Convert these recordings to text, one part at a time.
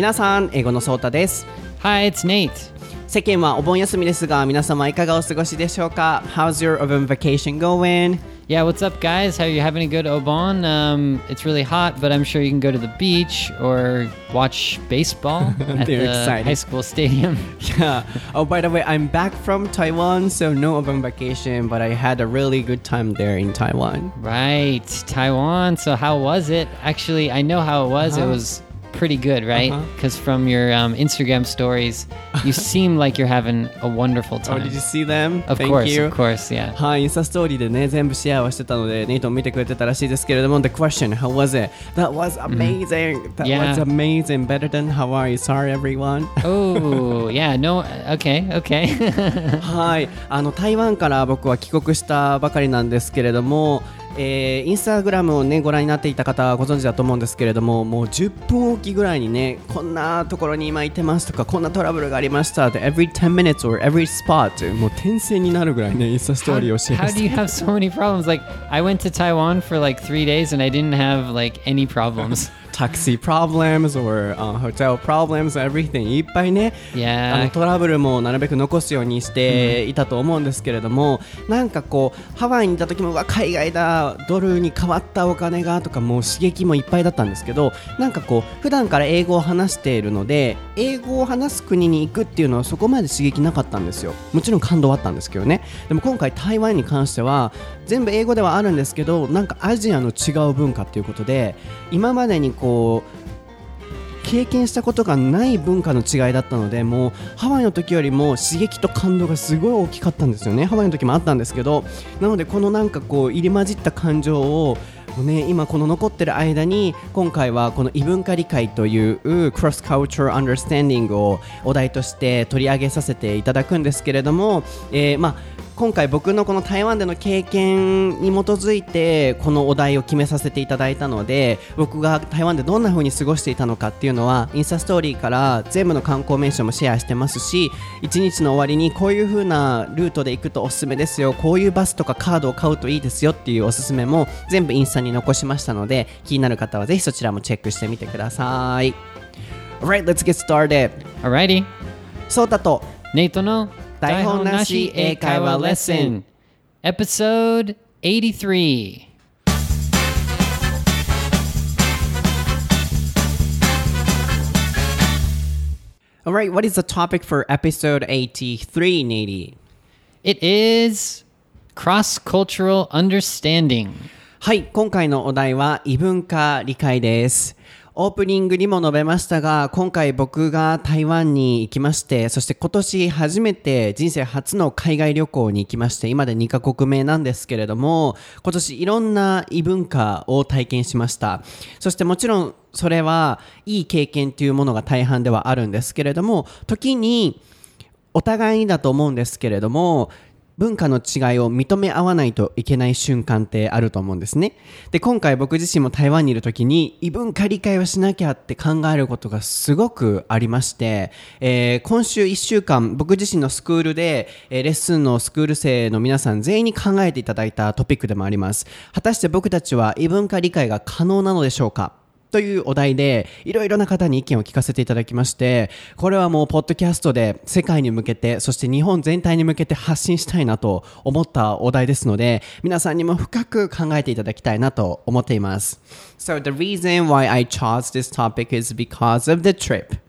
皆さん英語のソータです Hi, it's Nate. 世間はお盆休みですが皆様いかがお過ごしでしょうか How's your Obon vacation going? Yeah, what's up, guys? How are you having a good Obon? Um, it's really hot, but I'm sure you can go to the beach or watch baseball at They're the excited. high school stadium. Yeah. Oh, by the way, I'm back from Taiwan, so no Obon vacation, but I had a really good time there in Taiwan. right, Taiwan. So how was it? Actually, I know how it was. It Uh-huh. was pretty good, right? Uh-huh. Because from your um, Instagram stories, you seem like you're having a wonderful Oh, time. did you see them? Of Thank course, you. of course, yeah. はい、インスタストーリーでね、全部シェアをしてたので、ネイトン見てくれてたらしいですけれども、The question, how was it? That was amazing! That Yeah. was amazing! Better than Hawaii. Sorry, everyone. oh, yeah, no, okay, okay. はい、あの台湾から僕は帰国したばかりなんですけれども、 えーインスタグラムをねご覧になっていた方はご存知だと思うんですけれどももう10分おきぐらいにねこんなところに今いてますとかこんなトラブルがありましたって every 10 minutes or every spot もう転生になるぐらいねインスタストーリーをシェ how how do you have so many problems? Like, I went to Taiwan for like three days and I didn't have like any problems. Taxi problems or、uh, hotel problems everything. いっぱいねあの Yeah. トラブルもなるべく残すようにしていたと思うんですけれども、なんかこうハワイにいた時もうわ海外だドルに変わったお金がとかもう刺激もいっぱいだったんですけどなんかこう普段から英語を話しているので英語を話す国に行くっていうのはそこまで刺激なかったんですよ。もちろん感動はあったんですけどね。でも今回台湾に関しては全部英語ではあるんですけどなんかアジアの違う文化っていうことで今までにこう経験したことがない文化の違いだったのでもうハワイの時よりも刺激と感動がすごい大きかったんですよね。ハワイの時もあったんですけどなのでこのなんかこう入り混じった感情をね、今この残ってる間に今回はこの異文化理解という Cross Cultural Understanding をお題として取り上げさせていただくんですけれども、えーまあ今回僕のこの台湾での経験に基づいてこのお題を決めさせていただいたので僕が台湾でどんな風に過ごしていたのかっていうのはインスタストーリーから全部の観光名所もシェアしてますし一日の終わりにこういう風なルートで行くとおすすめですよこういうバスとかカードを買うといいですよっていうおすすめも全部インスタに残しましたので気になる方はぜひそちらもチェックしてみてください Alright, let's get started Alrighty. そうだと Nate no 台本なし英会話レッスン Episode 83. Alright, what is the topic for episode 83, Nady? It is cross cultural understanding. はい、今回のお題は異文化理解です。オープニングにも述べましたが、今回僕が台湾に行きまして、そして今年初めて人生初の海外旅行に行きまして、今で2カ国目なんですけれども、今年いろんな異文化を体験しました。そしてもちろんそれはいい経験というものが大半ではあるんですけれども、時にお互いにだと思うんですけれども文化の違いを認め合わないといけない瞬間ってあると思うんですね。で今回僕自身も台湾にいる時に異文化理解をしなきゃって考えることがすごくありまして、えー今週1週間僕自身のスクールで、えーレッスンのスクール生の皆さん全員に考えていただいたトピックでもあります。果たして僕たちは異文化理解が可能なのでしょうか？というお題でいろいろな方に意見を聞かせていただきましてこれはもうポッドキャストで世界に向けてそして日本全体に向けて発信したいなと思ったお題ですので皆さんにも深く考えていただきたいなと思っています。So the reason why I chose this topic is because of the trip.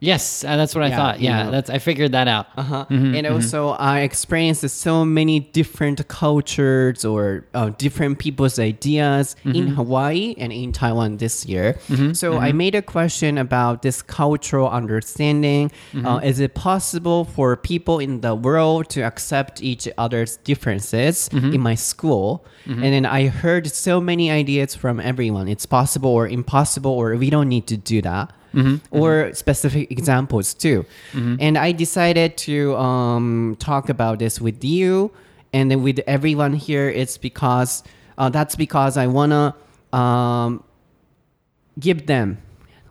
Yes, uh, that's what I Yeah, thought. you Yeah, know. that's I figured that out. Uh-huh. and also I experienced so many different cultures or uh, different people's ideas in Hawaii and in Taiwan this year. So I made a question about this cultural understanding. Uh, is it possible for people in the world to accept each other's differences in my school? And then I heard so many ideas from everyone. It's possible or impossible, or we don't need to do that or specific examples too. And I decided to um, talk about this with you and then with everyone here. It's because uh, that's because I wanna um, give them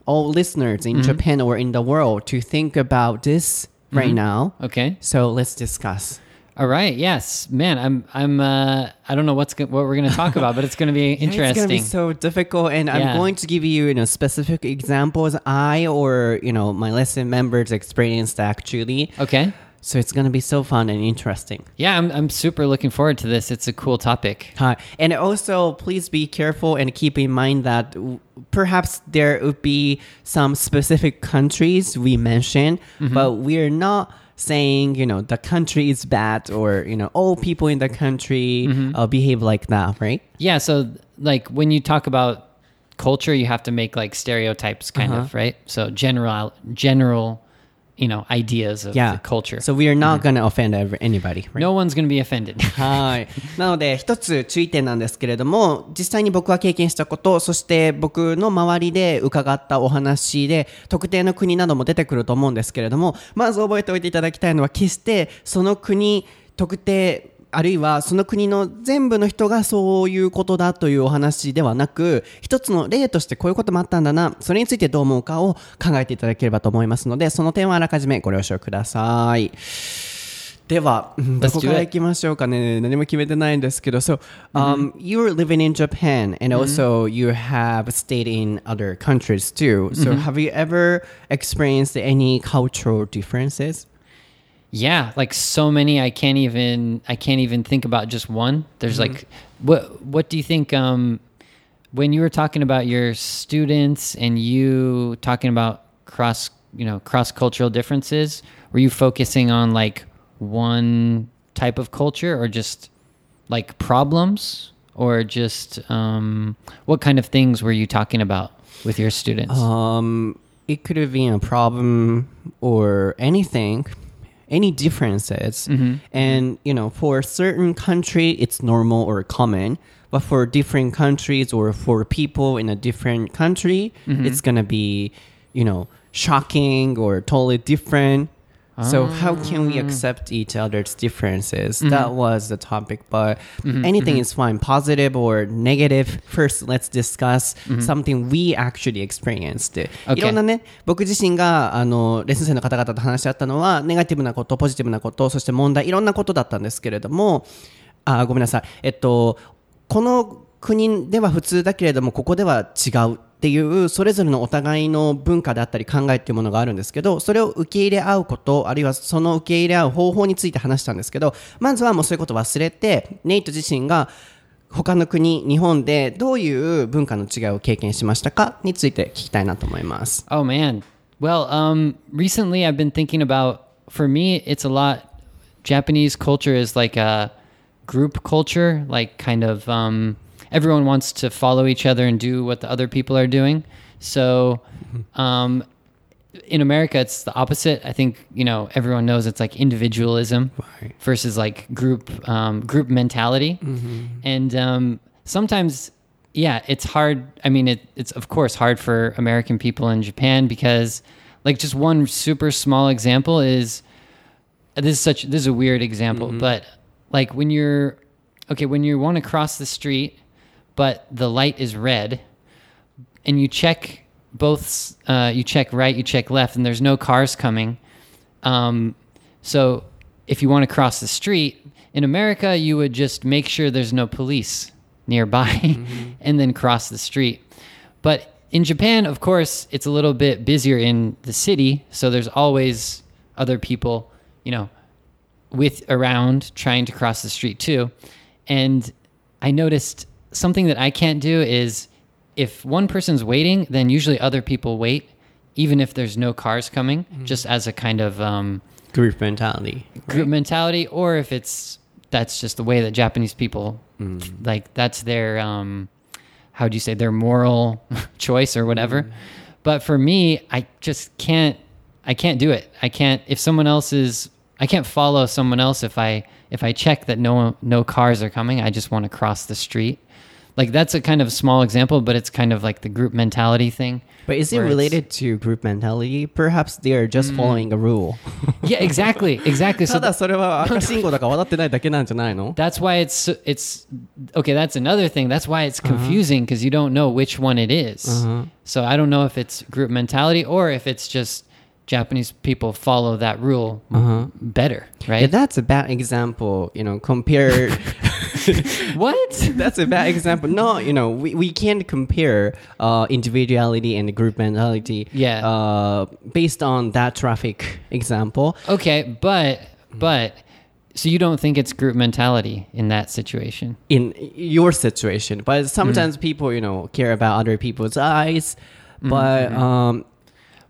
all listeners in Japan or in the world to think about this right now. Okay. So let's discuss. All right. Yes, man. I'm. I'm. Uh, I don't know what's go- what we're going to talk about, but it's going to be interesting It's gonna interesting. be so difficult, and Yeah. I'm going to give you, you know, specific examples I or you know my lesson members experienced actually. okay. So it's gonna be so fun and interesting. Yeah, I'm. I'm super looking forward to this. It's a cool topic. Hi. And also, please be careful and keep in mind that w- perhaps there would be some specific countries we mention, but we're not saying, you know, the country is bad or, you know, all people in the country uh, behave like that, right? Yeah. So like when you talk about culture, you have to make like stereotypes, kind Uh-huh. of, right? So general, general, you know, ideas of culture. はい。なので、一つ注意点なんですけれども、実際に僕は経験したこと、そして僕の周りで伺ったお話で、特定の国なども出てくると思うんですけれども、まず覚えておいていただきたいのは、決してその国、特定、あるいはその国の全部の人がそういうことだというお話ではなく、一つの例としてこういうこともあったんだな、それについてどう思うかを考えていただければと思いますので、その点はあらかじめご了承ください。では、うんどこか？ら.行きましょうかね。何も決めてないんですけど。So, um, you're living in Japan and also you have stayed in other countries too. So, have you ever experienced any cultural differences? Yeah, like so many I can't even I can't even think about just one. There's like what what do you think um when you were talking about your students and you talking about cross, you know, cross-cultural differences, were you focusing on like one type of culture or just like problems or just um what kind of things were you talking about with your students? Um, it could have been a problem or anything, any differences. Mm-hmm. And, you know, for a certain country, it's normal or common. But for different countries or for people in a different country, mm-hmm. it's going to be, you know, shocking or totally different. So how can we accept each other's differences? That was the topic, but anything is fine, positive or negative. First, let's discuss something we actually experienced. い.ろんなね、僕自身があのレッスン生の方々と話し合ったのは、ネガティブなこと、ポジティブなこと、そして問題、いろんなことだったんですけれども、あ、ごめんなさい。えっと、この国では普通だけれども、ここでは違うっていう、それぞれのお互いの文化であったり考えっていうものがあるんですけど、それを受け入れ合うこと、あるいはその受け入れ合う方法について話したんですけど、まずはもうそういうことを忘れて、ネイト自身が他の国、日本でどういう文化の違いを経験しましたか？について聞きたいなと思います。Oh man. Well, um, recently I've been thinking about. For me, it's a lot. Japanese culture is like a group culture, like kind of um, everyone wants to follow each other and do what the other people are doing. So, um, in America, it's the opposite. I think you know everyone knows it's like individualism Right. versus like group um, group mentality, and um, sometimes yeah, it's hard. I mean, it, it's of course hard for American people in Japan because like just one super small example is this is such this is a weird example, but like when you're okay when you want to cross the street, but the light is red, and you check both uh, you check right you check left and there's no cars coming. Um, so if you want to cross the street in america you would just make sure there's no police nearby and then cross the street. But in japan of course it's a little bit busier in the city so there's always other people you know with around trying to cross the street too. And I noticed something that I can't do is if one person's waiting, then usually other people wait, even if there's no cars coming, just as a kind of um, Group mentality. group mentality, or if it's that's just the way that Japanese people like that's their um, how do you say their moral choice or whatever. But for me, I just can't. I can't do it. I can't if someone else is. I can't follow someone else if I if I check that no no cars are coming. I just want to cross the street Like that's a kind of small example, but it's kind of like the group mentality thing. But is it where it's- related to group mentality? Perhaps they are just following a rule. Yeah, exactly, exactly. So ただそれは赤信号だから渡ってないだけなんじゃないの That's why it's it's okay. That's another thing. That's why it's confusing because you don't know which one it is. So I don't know if it's group mentality or if it's just Japanese people follow that rule better, right? Yeah, that's a bad example. You know, compare. what? that's a bad example. No, you know, we, we can't compare uh, individuality and group mentality. Yeah. Uh, based on that traffic example. Okay, but but so you don't think it's group mentality in that situation? in your situation but sometimes Mm. people you know care about other people's eyes Mm-hmm, but um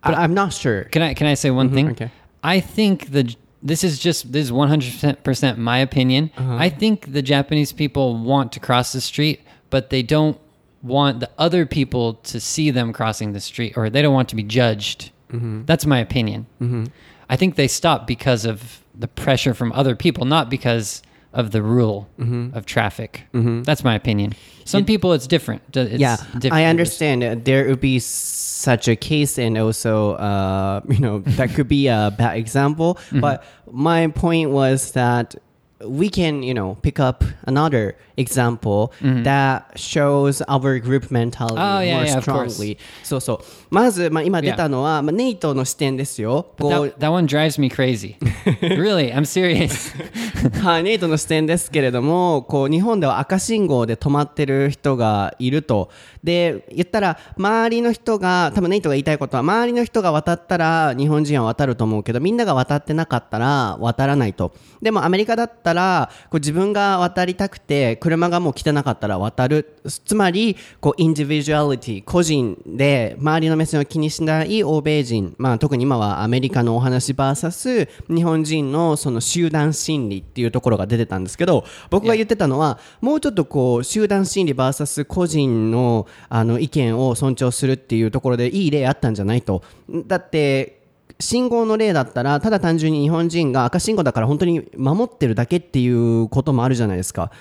but I, i'm not sure Can I can I say one thing? okay. I think the this is just this is one hundred percent my opinion. Uh-huh. I think the Japanese people want to cross the street, but they don't want the other people to see them crossing the street, or they don't want to be judged. Mm-hmm. That's my opinion. Mm-hmm. I think they stop because of the pressure from other people, not because of the rule of traffic. That's my opinion. Some people, it's different. It's yeah different. i understand uh, there would be such a case and also uh you know that could be a bad example Mm-hmm. but my point was that we can you know pick up another example that shows our group mentality Mm-hmm. Oh, yeah, more yeah, strongly そうそうまず、まあ、今出たのは、まあ、ネイトの視点ですよ That, that one drives me crazy. really, I'm serious. はい、ネイトの視点ですけれども、こう日本では赤信号で止まってる人がいると。で、言ったら、周りの人が、多分ネイトが言いたいことは、周りの人が渡ったら日本人は渡ると思うけど、みんなが渡ってなかったら渡らないと。でもアメリカだったら、こう自分が渡りたくて、車がもう来てなかったら渡る。つまり、こう、インディビジュアリティ、個人で、周りの目線を気にしない欧米人、まあ特に今はアメリカのお話 VS 日本人のその集団心理っていうところが出てたんですけど、僕が言ってたのは、もうちょっとこう、集団心理 VS 個人のあの意見を尊重するっていうところでいい例あったんじゃないと。だって、信号の例だったらただ単純に日本人が赤信号だから本当に守ってるだけっていうこともあるじゃないですか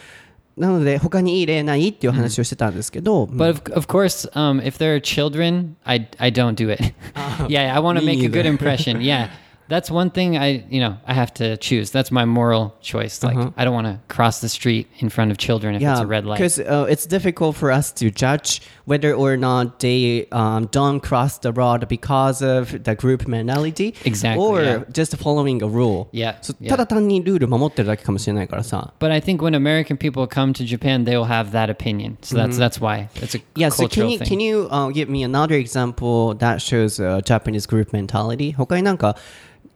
なので他にいい例ないっていう話をしてたんですけど、 But of, of course, um, if there are children, I, I don't do it. yeah, I want to me make a good neither. impression. Yeah, that's one thing I you know I have to choose. That's my moral choice. Like I don't want to cross the street in front of children if it's a red light. because uh, it's difficult for us to judge whether or not they um, don't cross the road because of the group mentality Exactly, or yeah. just following a rule Yeah, So, yeah. ただ単にルール守ってるだけかもしれないからさ But I think when American people come to Japan, they will have that opinion. So that's that's why it's a Yeah, so cultural can you thing. can you uh, give me another example that shows uh, Japanese group mentality? 他になんか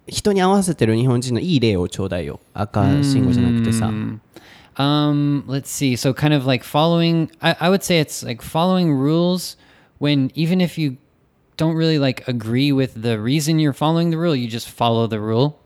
人に合わせてる日本人のいい例をちょうだいよ。赤信号じゃなくてさ。 Um, let's see. So kind of like following I, I would say it's like following rules when even if you don't really like agree with the reason you're following the rule, you just follow the rule.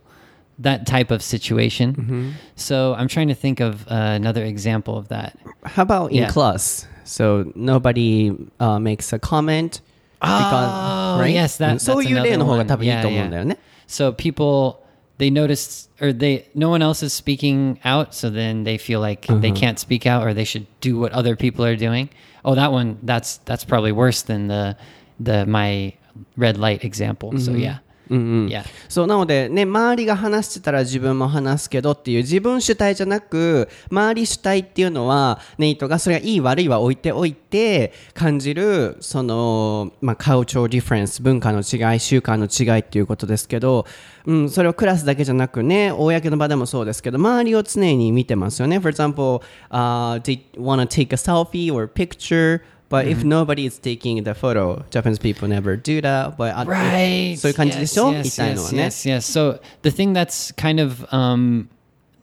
That type of situation. So I'm trying to think of uh, another example of that. How about in Yeah. class? So nobody uh, makes a comment because, Oh, right? yes, that- うんそういう that's 例の方 another が多分いい one. と思うんだよね。 So people they notice or they no one else is speaking out, so then they feel like they uh-huh. can't speak out or they should do what other people are doing. Oh, that one that's that's probably worse than the the my red light example. So mm-hmm. yeah. Yeah. そうなのでね周りが話してたら自分も話すけどっていう自分主体じゃなく周り主体っていうのはネイトがそれがいい悪いは置いておいて感じるそのまあカウチョーディフェンス文化の違い習慣の違いっていうことですけど、うん、それをクラスだけじゃなくね公の場でもそうですけど周りを常に見てますよね For example、uh, they want to take a selfie or picture But if nobody is taking the photo, Japanese people never do that. But uh, Right. そういう感じでしょ、 yes, みたいのは yes, ね。 yes, yes. So the thing that's kind of um,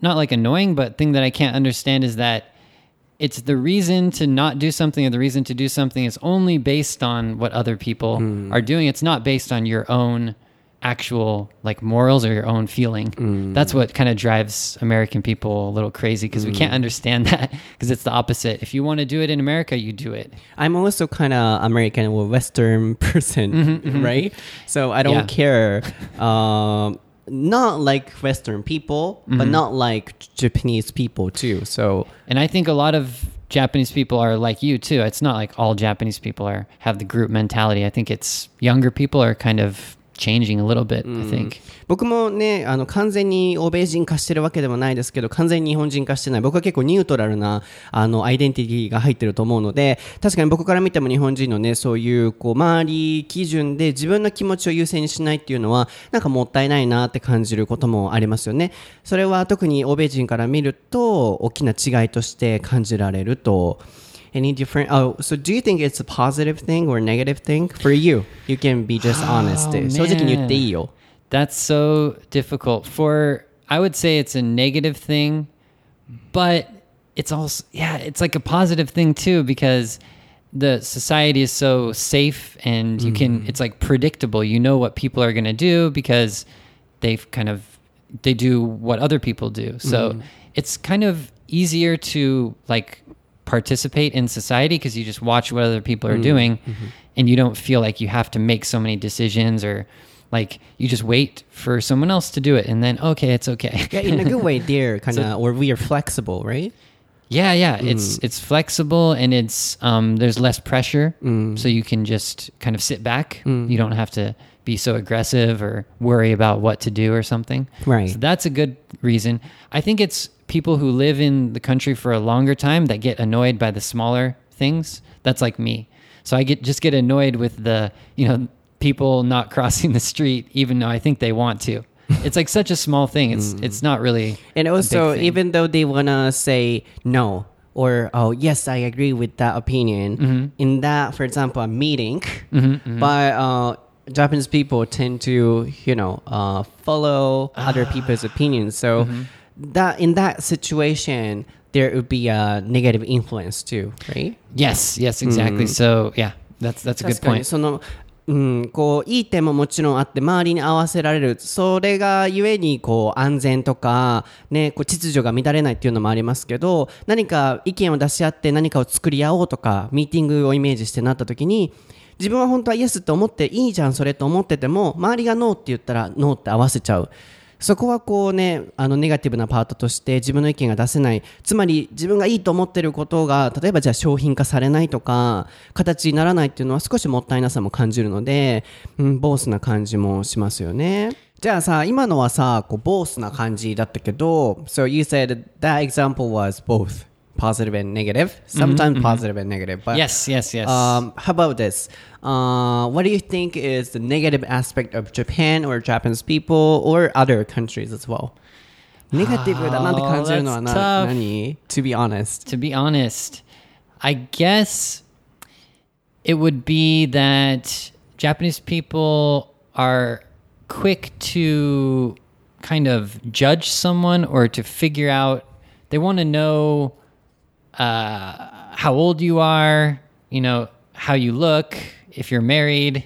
not like annoying, but thing that I can't understand is that it's the reason to not do something or the reason to do something is only based on what other people are doing. It's not based on your own actual like morals or your own feeling. Mm. That's what kind of drives American people a little crazy because we mm. can't understand that because it's the opposite. If you want to do it in America, you do it. I'm also kind of American or Western person, mm-hmm, mm-hmm. right? So I don't Yeah. care. Um, not like Western people, but mm-hmm. not like Japanese people too. So And I think a lot of Japanese people are like you too. It's not like all Japanese people are have the group mentality. I think it's younger people are kind of changing a little bit, I think. 僕もねあの完全に欧米人化してるわけでもないですけど完全に日本人化してない。僕は結構ニュートラルなあのアイデンティティが入ってると思うので確かに僕から見ても日本人のねそういうこう周り基準で自分の気持ちを優先にしないっていうのはなんかもったいないなって感じることもありますよね。それは特に欧米人から見ると大きな違いとして感じられると any different? Oh, so do you think it's a positive thing or negative thing for you? You can be just oh, honest. Oh. That's so difficult. For I would say it's a negative thing, but it's also yeah, it's like a positive thing too because the society is so safe and you can mm. it's like predictable. You know what people are going to do because they've kind of they do what other people do. So mm-hmm. it's kind of easier to like participate in society because you just watch what other people are mm-hmm. doing mm-hmm. and you don't feel like you have to make so many decisions or like you just wait for someone else to do it and then okay it's okay. Yeah, in a good way, there, kind of, or we are flexible, right? yeah yeah it's mm. it's flexible and it's um there's less pressure. Mm. So you can just kind of sit back. Mm. You don't have to be so aggressive or worry about what to do or something. Right. so that's a good reason. I think it's people who live in the country for a longer time that get annoyed by the smaller things that's like me so i get just get annoyed with the you know people not crossing the street even though i think they want to it's like such a small thing it's it's not really And a big also, thing. even though they wanna say no or oh yes, I agree with that opinion Mm-hmm. in that, for example, a meeting, but uh, Japanese people tend to you know uh, follow other Ah. people's opinions. So Mm-hmm. That in that situation, there would be a negative influence too, right? Yes, yes, exactly. So yeah, that's that's a good point. そのうん、こういい点ももちろんあって周りに合わせられるそれがゆえにこう安全とか、ね、こう秩序が乱れないっていうのもありますけど何か意見を出し合って何かを作り合おうとかミーティングをイメージしてなった時に自分は本当はイエスって思っていいじゃんそれと思ってても周りがノーって言ったらノーって合わせちゃうそこはこうねあのネガティブなパートとして自分の意見が出せない。つまり自分がいいと思ってることが例えばじゃあ商品化されないとか形にならないっていうのは少しもったいなさも感じるので、うん、ボースな感じもしますよね。じゃあさ今のはさこうボースな感じだったけど So you said that example was both. positive and negative. Sometimes mm-hmm, mm-hmm. positive and negative but yes yes yes. um, how about this? Uh, what do you think is the negative aspect of japan or japanese people or other countries as well? Negative oh, to be honest. To be honest i guess it would be that japanese people are quick to kind of judge someone or to figure out they want to know uh, how old you are, you know, how you look, if you're married,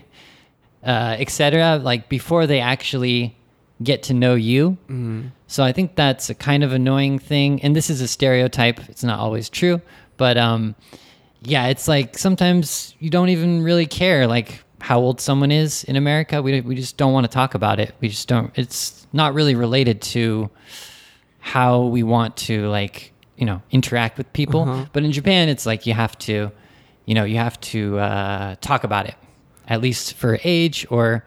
uh, etc. Like before they actually get to know you. So I think that's a kind of annoying thing. And this is a stereotype. It's not always true, but um, yeah, it's like sometimes you don't even really care like how old someone is in America. We we just don't want to talk about it. We just don't. It's not really related to how we want to like you know interact with people. But in Japan, it's like you have to, you know, you have to uh, talk about it at least for age or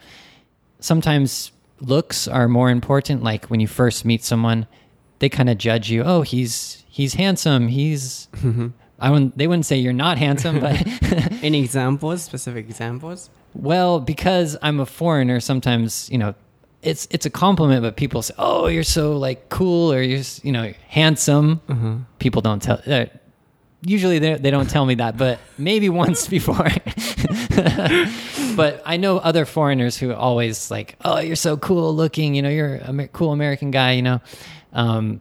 sometimes looks are more important like when you first meet someone they kind of judge you oh he's he's handsome he's i wouldn't they wouldn't say you're not handsome but Any examples? Specific examples? well because i'm a foreigner sometimes you know it's it's a compliment but people say oh you're so like cool or you're you know handsome. People don't tell uh, usually they, they don't tell me that but maybe once before. But I know other foreigners who always like, oh, you're so cool looking, you know, you're a cool American guy, you know. Um,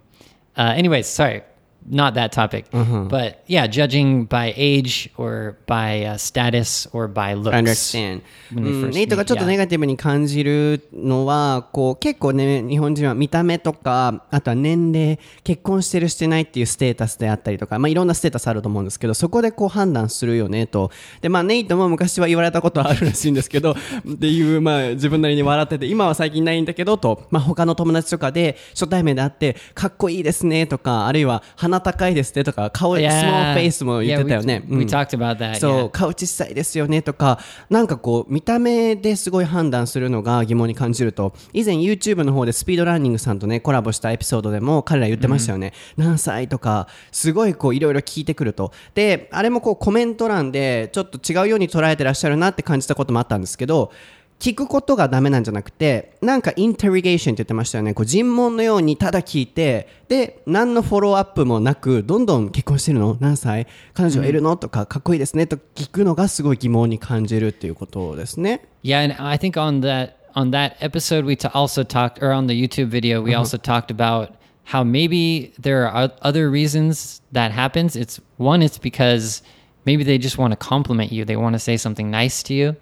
uh, anyways, sorry, not that topic, but yeah, judging by age or by uh, status or by looks. I understand. ネイトがちょっと.ネガティブに感じるのはこう結構ね日本人は見た目とかあとは年齢結婚してるしてないっていうステータスであったりとか、まあ、いろんなステータスあると思うんですけどそこでこう判断するよねとで、まあ、ネイトも昔は言われたことあるらしいんですけど っていう、まあ、自分なりに笑ってて今は最近ないんだけどと、まあ、他の友達とかで初対面で会ってかっこいいですねとかあるいは話鼻高いですねとか、顔、スモ.ーフェイスも言ってたよね。We, うん we talked about that. そう.顔小さいですよねとか、なんかこう、見た目ですごい判断するのが疑問に感じると、以前 YouTube の方でスピードランニングさんとね、コラボしたエピソードでも彼ら言ってましたよね。何歳とか、すごいこう、いろいろ聞いてくると。で、あれもこう、コメント欄で、ちょっと違うように捉えてらっしゃるなって感じたこともあったんですけど、聞くことがダメなんじゃなくて、なんかインテリゲーションって言ってましたよね。こう尋問のようにただ聞いて、で、何のフォローアップもなく、どんどん結婚してるの何歳彼女いるのとか、かっこいいですねと聞くのがすごい疑問に感じるっていうことですね。Yeah, and I think on that on that episode we also talked, or on the YouTube video we also talked about how maybe there are other reasons that happens. It's one, it's because maybe they just want to compliment you. They want to say something nice to you.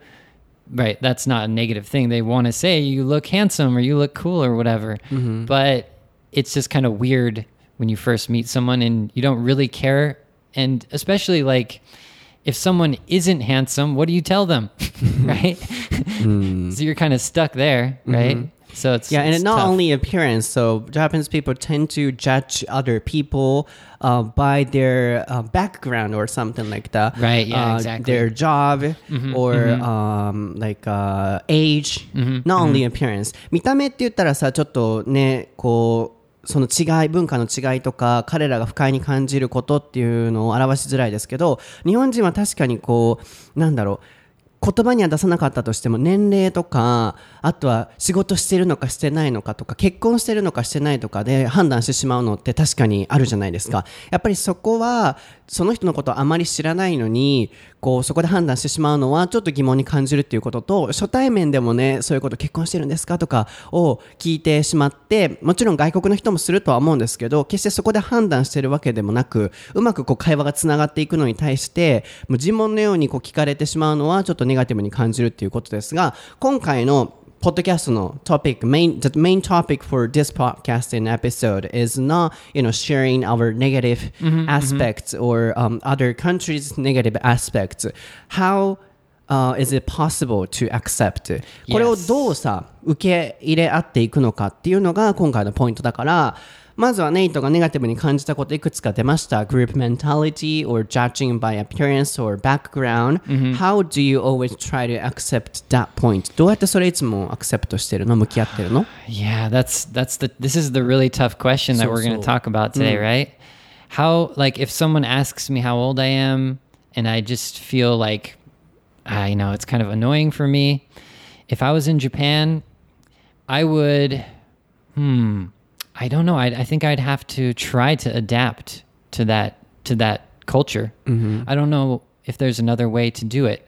Right, that's not a negative thing. They want to say you look handsome or you look cool or whatever. Mm-hmm. But it's just kind of weird when you first meet someone and you don't really care. And especially like if someone isn't handsome, what do you tell them? right? Hmm. so you're kind of stuck there, right? Mm-hmm. So it's Yeah, and it's not tough. only appearance. So Japanese people tend to judge other people uh, by their uh, background or something like that. Right, yeah, Uh, exactly. Their job or um, like uh, age. Not only appearance. 見た目って言ったらさ、ちょっとね、こう、その違い、文化の違いとか、彼らが不快に感じることっていうのを表しづらいですけど、日本人は確かにこう、なんだろう、言葉には出さなかったとしても年齢とかあとは仕事してるのかしてないのかとか結婚してるのかしてないとかで判断してしまうのって確かにあるじゃないですか。やっぱりそこはその人のことあまり知らないのにこうそこで判断してしまうのはちょっと疑問に感じるっていうことと初対面でもねそういうこと結婚してるんですかとかを聞いてしまってもちろん外国の人もするとは思うんですけど決してそこで判断してるわけでもなくうまくこう会話がつながっていくのに対してもう尋問のようにこう聞かれてしまうのはちょっとネガティブに感じるっていうことですが今回のポッドキャストのトピック、main, the main topic for this podcasting episode is not, you know, sharing our negative aspects or um, other countries' negative aspects. How uh, is it possible to accept? これをどうさ、受け入れ合っていくのかっていうのが今回のポイントだから、まずはネイトがネガティブに感じたこといくつか出ました。Group mentality or judging by appearance or background.、How do you always try to accept that point? どうやってそれいつもアクセプトしてるの向き合ってるの Yeah, that's that's the this is the really tough question that So- we're going to so- talk about today, right? How like if someone asks me how old I am and I just feel like I know it's kind of annoying for me. If I was in Japan, I would hmm I don't know. I I think I'd have to try to adapt to that to that culture. Mm-hmm. I don't know if there's another way to do it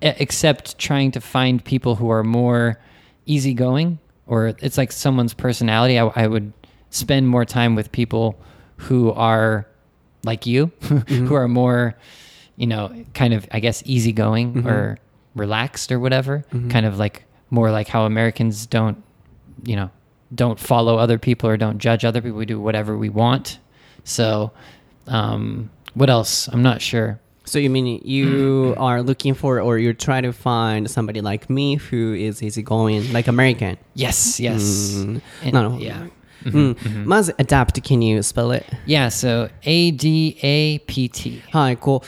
except trying to find people who are more easygoing or it's like someone's personality. I, I would spend more time with people who are like you, who mm-hmm. are more, you know, kind of, I guess, easygoing mm-hmm. or relaxed or whatever. Kind of like more like how Americans don't, you know, don't follow other people or don't judge other people. We do whatever we want. So, um, what else? I'm not sure. So you mean you are looking for or you're trying to find somebody like me who is easygoing, like American? Yes, yes. And- なるほど。 yeah. うん、まず adapt, can you spell it? Yeah, so A D A P T. はい、こう、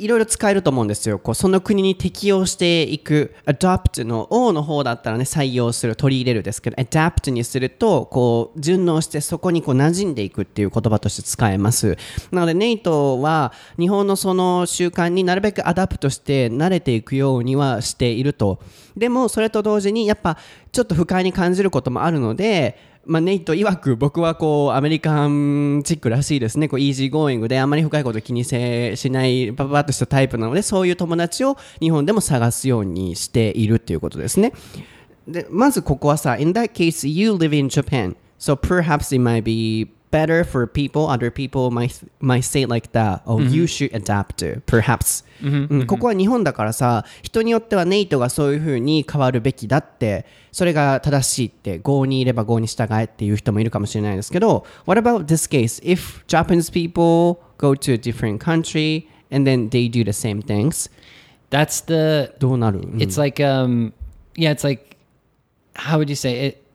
いろいろ使えると思うんですよ。こうその国に適応していく adopt の O の方だったらね、採用する、取り入れるですけど、adapt にすると、こう、順応してそこにこう馴染んでいくっていう言葉として使えます。なので、ネイトは日本のその習慣になるべくアダプトして慣れていくようにはしていると。でも、それと同時に、やっぱ、ちょっと不快に感じることもあるので、まあ、ネイト曰く僕はこうアメリカンチックらしいですね。こうイージーゴーイングであまり深いこと気にせしないパパッとしたタイプなのでそういう友達を日本でも探すようにしているということですね。でまずここはさ In that case you live in Japan. So perhaps it might be better for people other people might, might say like that oh you should adapt perhaps うんここは日本だからさ人によってはネイトがそういう風に変わるべきだってそれが正しいって郷にいれば郷に従えっていう人もいるかもしれないですけど What about this case if Japanese people go to a different country and then they do the same things That's the どうなる、うん it's like um yeah, it's like how would you say it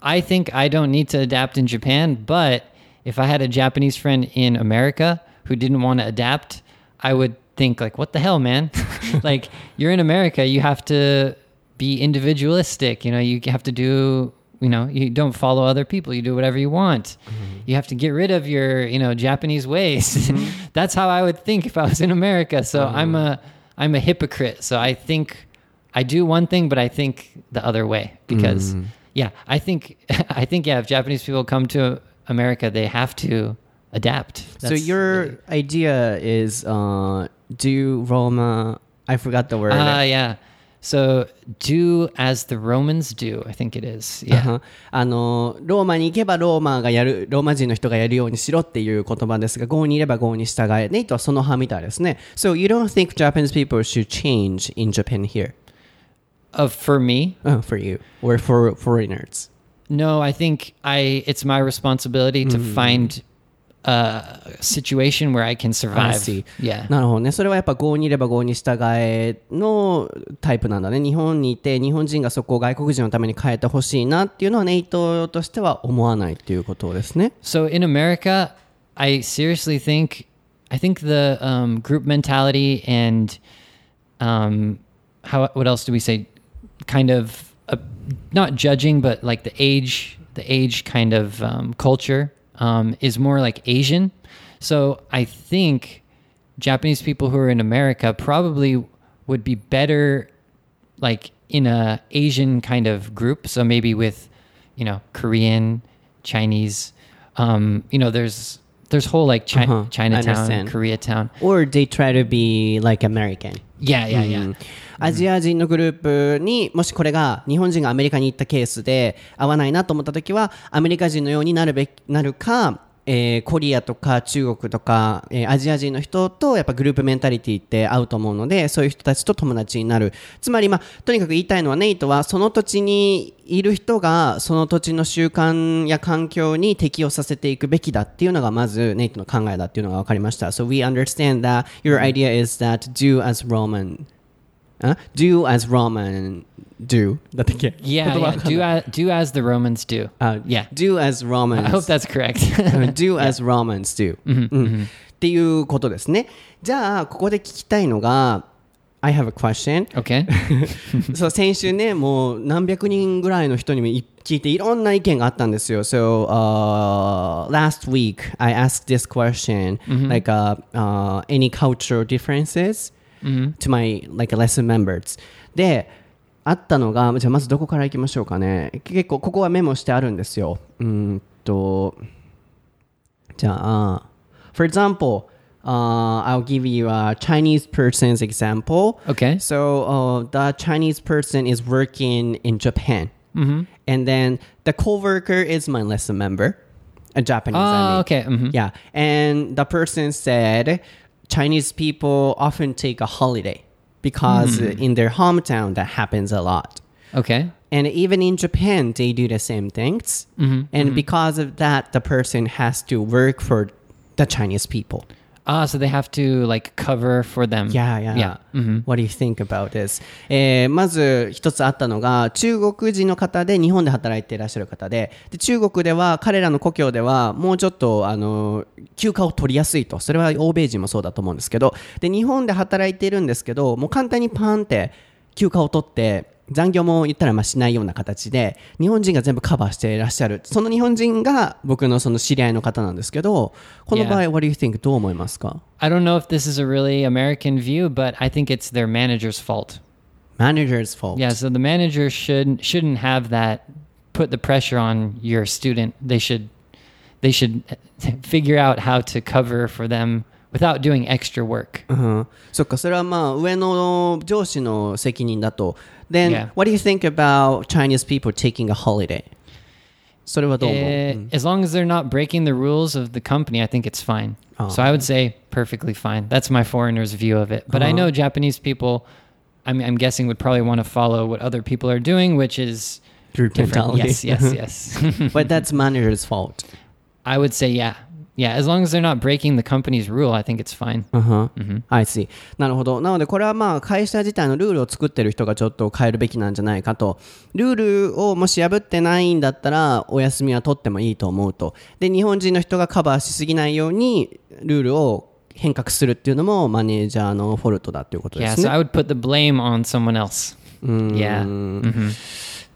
I think I don't need to adapt in Japan, but if I had a Japanese friend in America who didn't want to adapt, I would think like, what the hell, man? like you're in America, you have to be individualistic. You know, you have to do. You know, you don't follow other people. You do whatever you want. Mm-hmm. You have to get rid of your, you know, Japanese ways. Mm-hmm. That's how I would think if I was in America. So oh. I'm a, I'm a hypocrite. So I think I do one thing, but I think the other way because, mm-hmm. yeah, I think, I think, yeah, if Japanese people come to America, they have to adapt. So That's your idea is uh, do Roma. I forgot the word. Ah, yeah. So do as the Romans do. I think it is. Yeah. あはあのローマに行けばローマがやるローマ人の人がやるようにしろっていう言葉ですが、郷にいれば郷に従え。ネイトはその派みたいですね。So you don't think Japanese people should change in Japan here? Of for me, Uh, for you or for foreigners? no. I think I. It's my responsibility to find a situation where I can survive. I see. Yeah. なるほどね。それはやっぱ郷にいれば郷に従えのタイプなんだね。日本にいて日本人がそこを外国人のために変えてほしいなっていうのはネイトとしては思わないっていうことですね。 So in America, I seriously think I think the um, group mentality and um, how what else do we say? Kind of uh, not judging, but like the age, the age kind of um, culture um, is more like Asian. So I think Japanese people who are in America probably would be better like in a Asian kind of group. So maybe with, you know, Korean, Chinese. Um, you know, there's there's whole like Chi- Uh-huh. Chinatown, understand. Koreatown. Or they try to be like American. Yeah, yeah, yeah. アジア人のグループにもしこれが日本人がアメリカに行ったケースで合わないなと思った時はアメリカ人のようになるべきなるか、えーコリアとか中国とか、えーアジア人の人とやっぱグループメンタリティって合うと思うのでそういう人たちと友達になる。つまり、まあ、とにかく言いたいのはネイトはその土地にいる人がその土地の習慣や環境に適応させていくべきだっていうのがまずネイトの考えだっていうのが分かりました。So we understand that your idea is that do as Roman. Uh, do as Roman do だったっけ Yeah, 言葉 yeah. わかん Do ない as, do as the Romans do. あ yeah. do as Romans I hope that's correct. do as Romans do、うんっていうことですねじゃあここで聞きたいのが I have a question okay. そう先週ねもう何百人ぐらいの人にもい聞いていろんな意見があったんですよ So、uh, last week I asked this question、like、uh, uh, any cultural differences、to my like lesson members であったのがじゃあまずどこからいきましょうかね結構ここはメモしてあるんですようーんとじゃあ for example uh, I'll give you a Chinese person's example Okay. so uh, the Chinese person is working in Japan, and then the coworker is my lesson member, a Japanese. I Oh, mean. okay. mhm. Yeah, and the person said Chinese people often take a holiday because hmm. in their hometown that happens a lot. Okay. And even in Japan, they do the same things. Mm-hmm. And mm-hmm. because of that, the person has to work for the Chinese people. Ah, so they have to like cover for them. Yeah, yeah. Yeah. Mhm. What do you think about this? えーまず一つあったのが中国人の方で日本で働いていらっしゃる方でで中国では彼らの故郷ではもうちょっとあの休暇を取りやすいとそれは欧米人もそうだと思うんですけどで日本で働いているんですけどもう簡単にパンって休暇を取って残業も言ったらまあしないような形で日本人が全部カバーしていらっしゃるその日本人が僕のその知り合いの方なんですけどこの場合 Yeah. What do you think? どう思いますか I don't know if this is a really American view, but I think it's their manager's fault. Manager's fault Yeah, so the manager should shouldn't have that put the pressure on your student. They should they should figure out how to cover for them without doing extra work. うん、そっかそれはまあ上の上司の責任だと Then Yeah. what do you think about Chinese people taking a holiday? それはどう思う、 Eh, As long as they're not breaking the rules of the company, I think it's fine. Oh. So I would say perfectly fine. That's my foreigner's view of it. But I know Japanese people, I mean, I'm guessing would probably want to follow what other people are doing, which is Group different. mentality. Yes, yes, yes. But that's manager's fault. I would say, yeah, Yeah, as long as they're not breaking the company's rule, I think it's fine. うんふん。I see. なるほど。なので、これはまあ、会社自体のルールを作ってる人がちょっと変えるべきなんじゃないかと。ルールをもし破ってないんだったら、お休みは取ってもいいと思うと。で、日本人の人がカバーしすぎないように、ルールを変革するっていうのも、マネージャーのフォルトだっていうことで Yeah, す so ね。I would put the blame on someone else. Yeah. Mhm.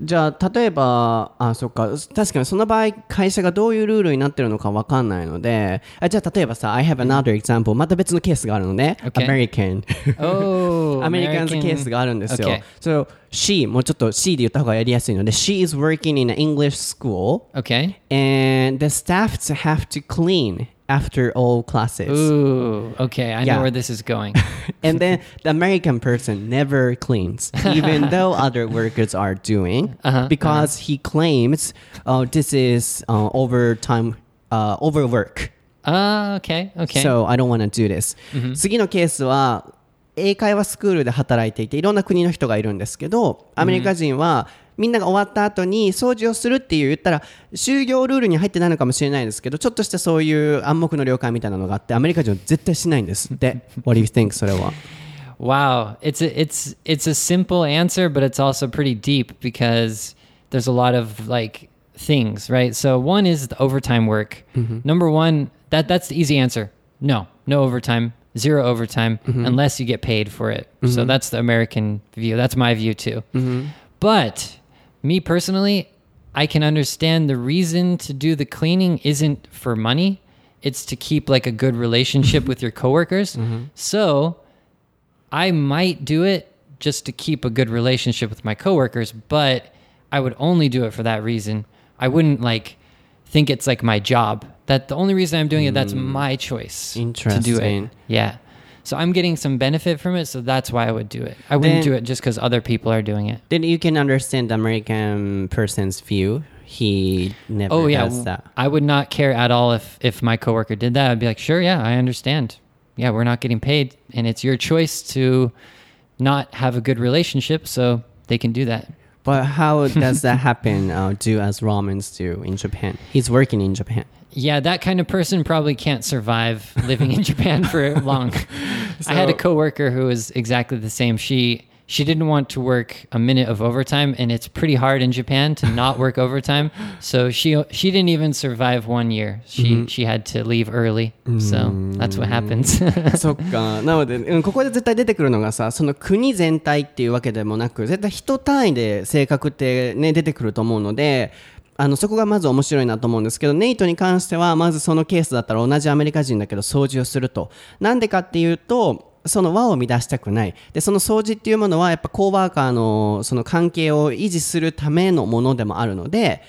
じゃあ例えばあそっか確かにその場合会社がどういうルールになってるのか分かんないのであじゃあ例えばさ I have another example また別のケースがあるのね、Okay. American Oh, アメリカンズ American- ケースがあるんですよ。Okay. So she もうちょっと she で言った方がやりやすいので she is working in an English school Okay. and the staffs have to clean after all classes Ooh, okay. I know Yeah. where this is going. and then the American person never cleans, even though other workers are doing, Uh-huh, because he claims, "Oh, this is uh, overtime, uh, overwork." Ah, okay. Okay. So I don't want to do this. 次のケースは英会話スクールで働いていていろんな国の人がいるんですけどアメリカ人は みんなが終わった後に掃除をするっていう言ったら就業ルールに入ってないのかもしれないですけどちょっとしたそういう暗黙の了解みたいなのがあってアメリカ人は絶対しないんですって。What do you think それは Wow, it's a it's it's a simple answer, but it's also pretty deep because there's a lot of like things, right? So one is the overtime work. Number one, that that's the easy answer. No, no overtime, zero overtime unless you get paid for it. So that's the American view. That's my view too. But me personally, I can understand the reason to do the cleaning isn't for money. It's to keep like a good relationship with your coworkers. Mm-hmm. So I might do it just to keep a good relationship with my coworkers, but I would only do it for that reason. I wouldn't like think it's like my job. That the only reason I'm doing it, that's mm. my choice to do it. Yeah. So I'm getting some benefit from it, so that's why I would do it. I wouldn't Then- do it just because other people are doing it. Then you can understand the American person's view. He never Oh yeah, does that. I would not care at all if if my coworker did that. I'd be like, sure, yeah, I understand. Yeah, we're not getting paid, and it's your choice to not have a good relationship, so they can do that. But how does that happen? Uh, do as Romans do in Japan? He's working in Japan. Yeah, that kind of person probably can't survive living in Japan for long. I had a So- coworker who was exactly the same. She she didn't want to work a minute of overtime, and it's pretty hard in Japan to not work overtime. So she she didn't even survive one year. She she had to leave early. So that's what happens. そっか。なので、うん、ここで絶対出てくるのがさ、その国全体っていうわけでもなく、絶対人単位で性格ってね、出てくると思うので、 あのそこがまず面白いなと思うんですけどネイトに関してはまずそのケースだったら同じアメリカ人だけど掃除をすると。なんでかっていうとその輪を乱したくない。でその掃除っていうものはやっぱコーワーカーのその関係を維持するためのものでもあるので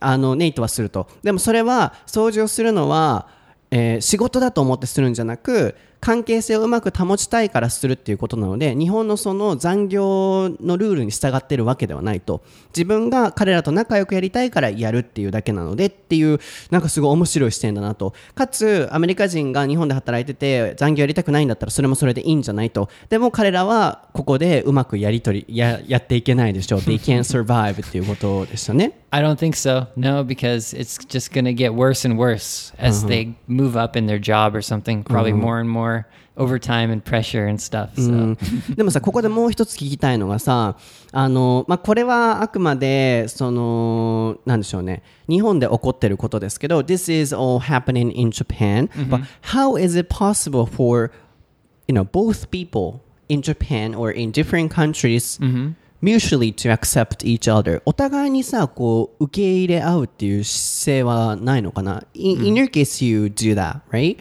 あのネイトはすると。でもそれは掃除をするのは、えー仕事だと思ってするんじゃなく関係性をうまく保ちたいからするっていうことなので日本のその残業のルールに従ってるわけではないと自分が彼らと仲良くやりたいからやるっていうだけなのでっていうなんかすごい面白い視点だなと。かつアメリカ人が日本で働いてて残業やりたくないんだったらそれもそれでいいんじゃないと。でも彼らはここでうまくやり取りややっていけないでしょう。They can't survive っていうことでしたね。I don't think so. No, because it's just going to get worse and worse as they move up in their job or something. Probably more and more overtime and pressure and stuff. So. でもさここでもう一つ聞きたいのがさあの、まあ、これはあくまでそのなんでしょうね日本で起こってることですけど This is all happening in Japan、but how is it possible for you know both people in Japan or in different countries、 mutually to accept each other お互いにさこう受け入れ合うっていう姿勢はないのかな in, in your case you do that right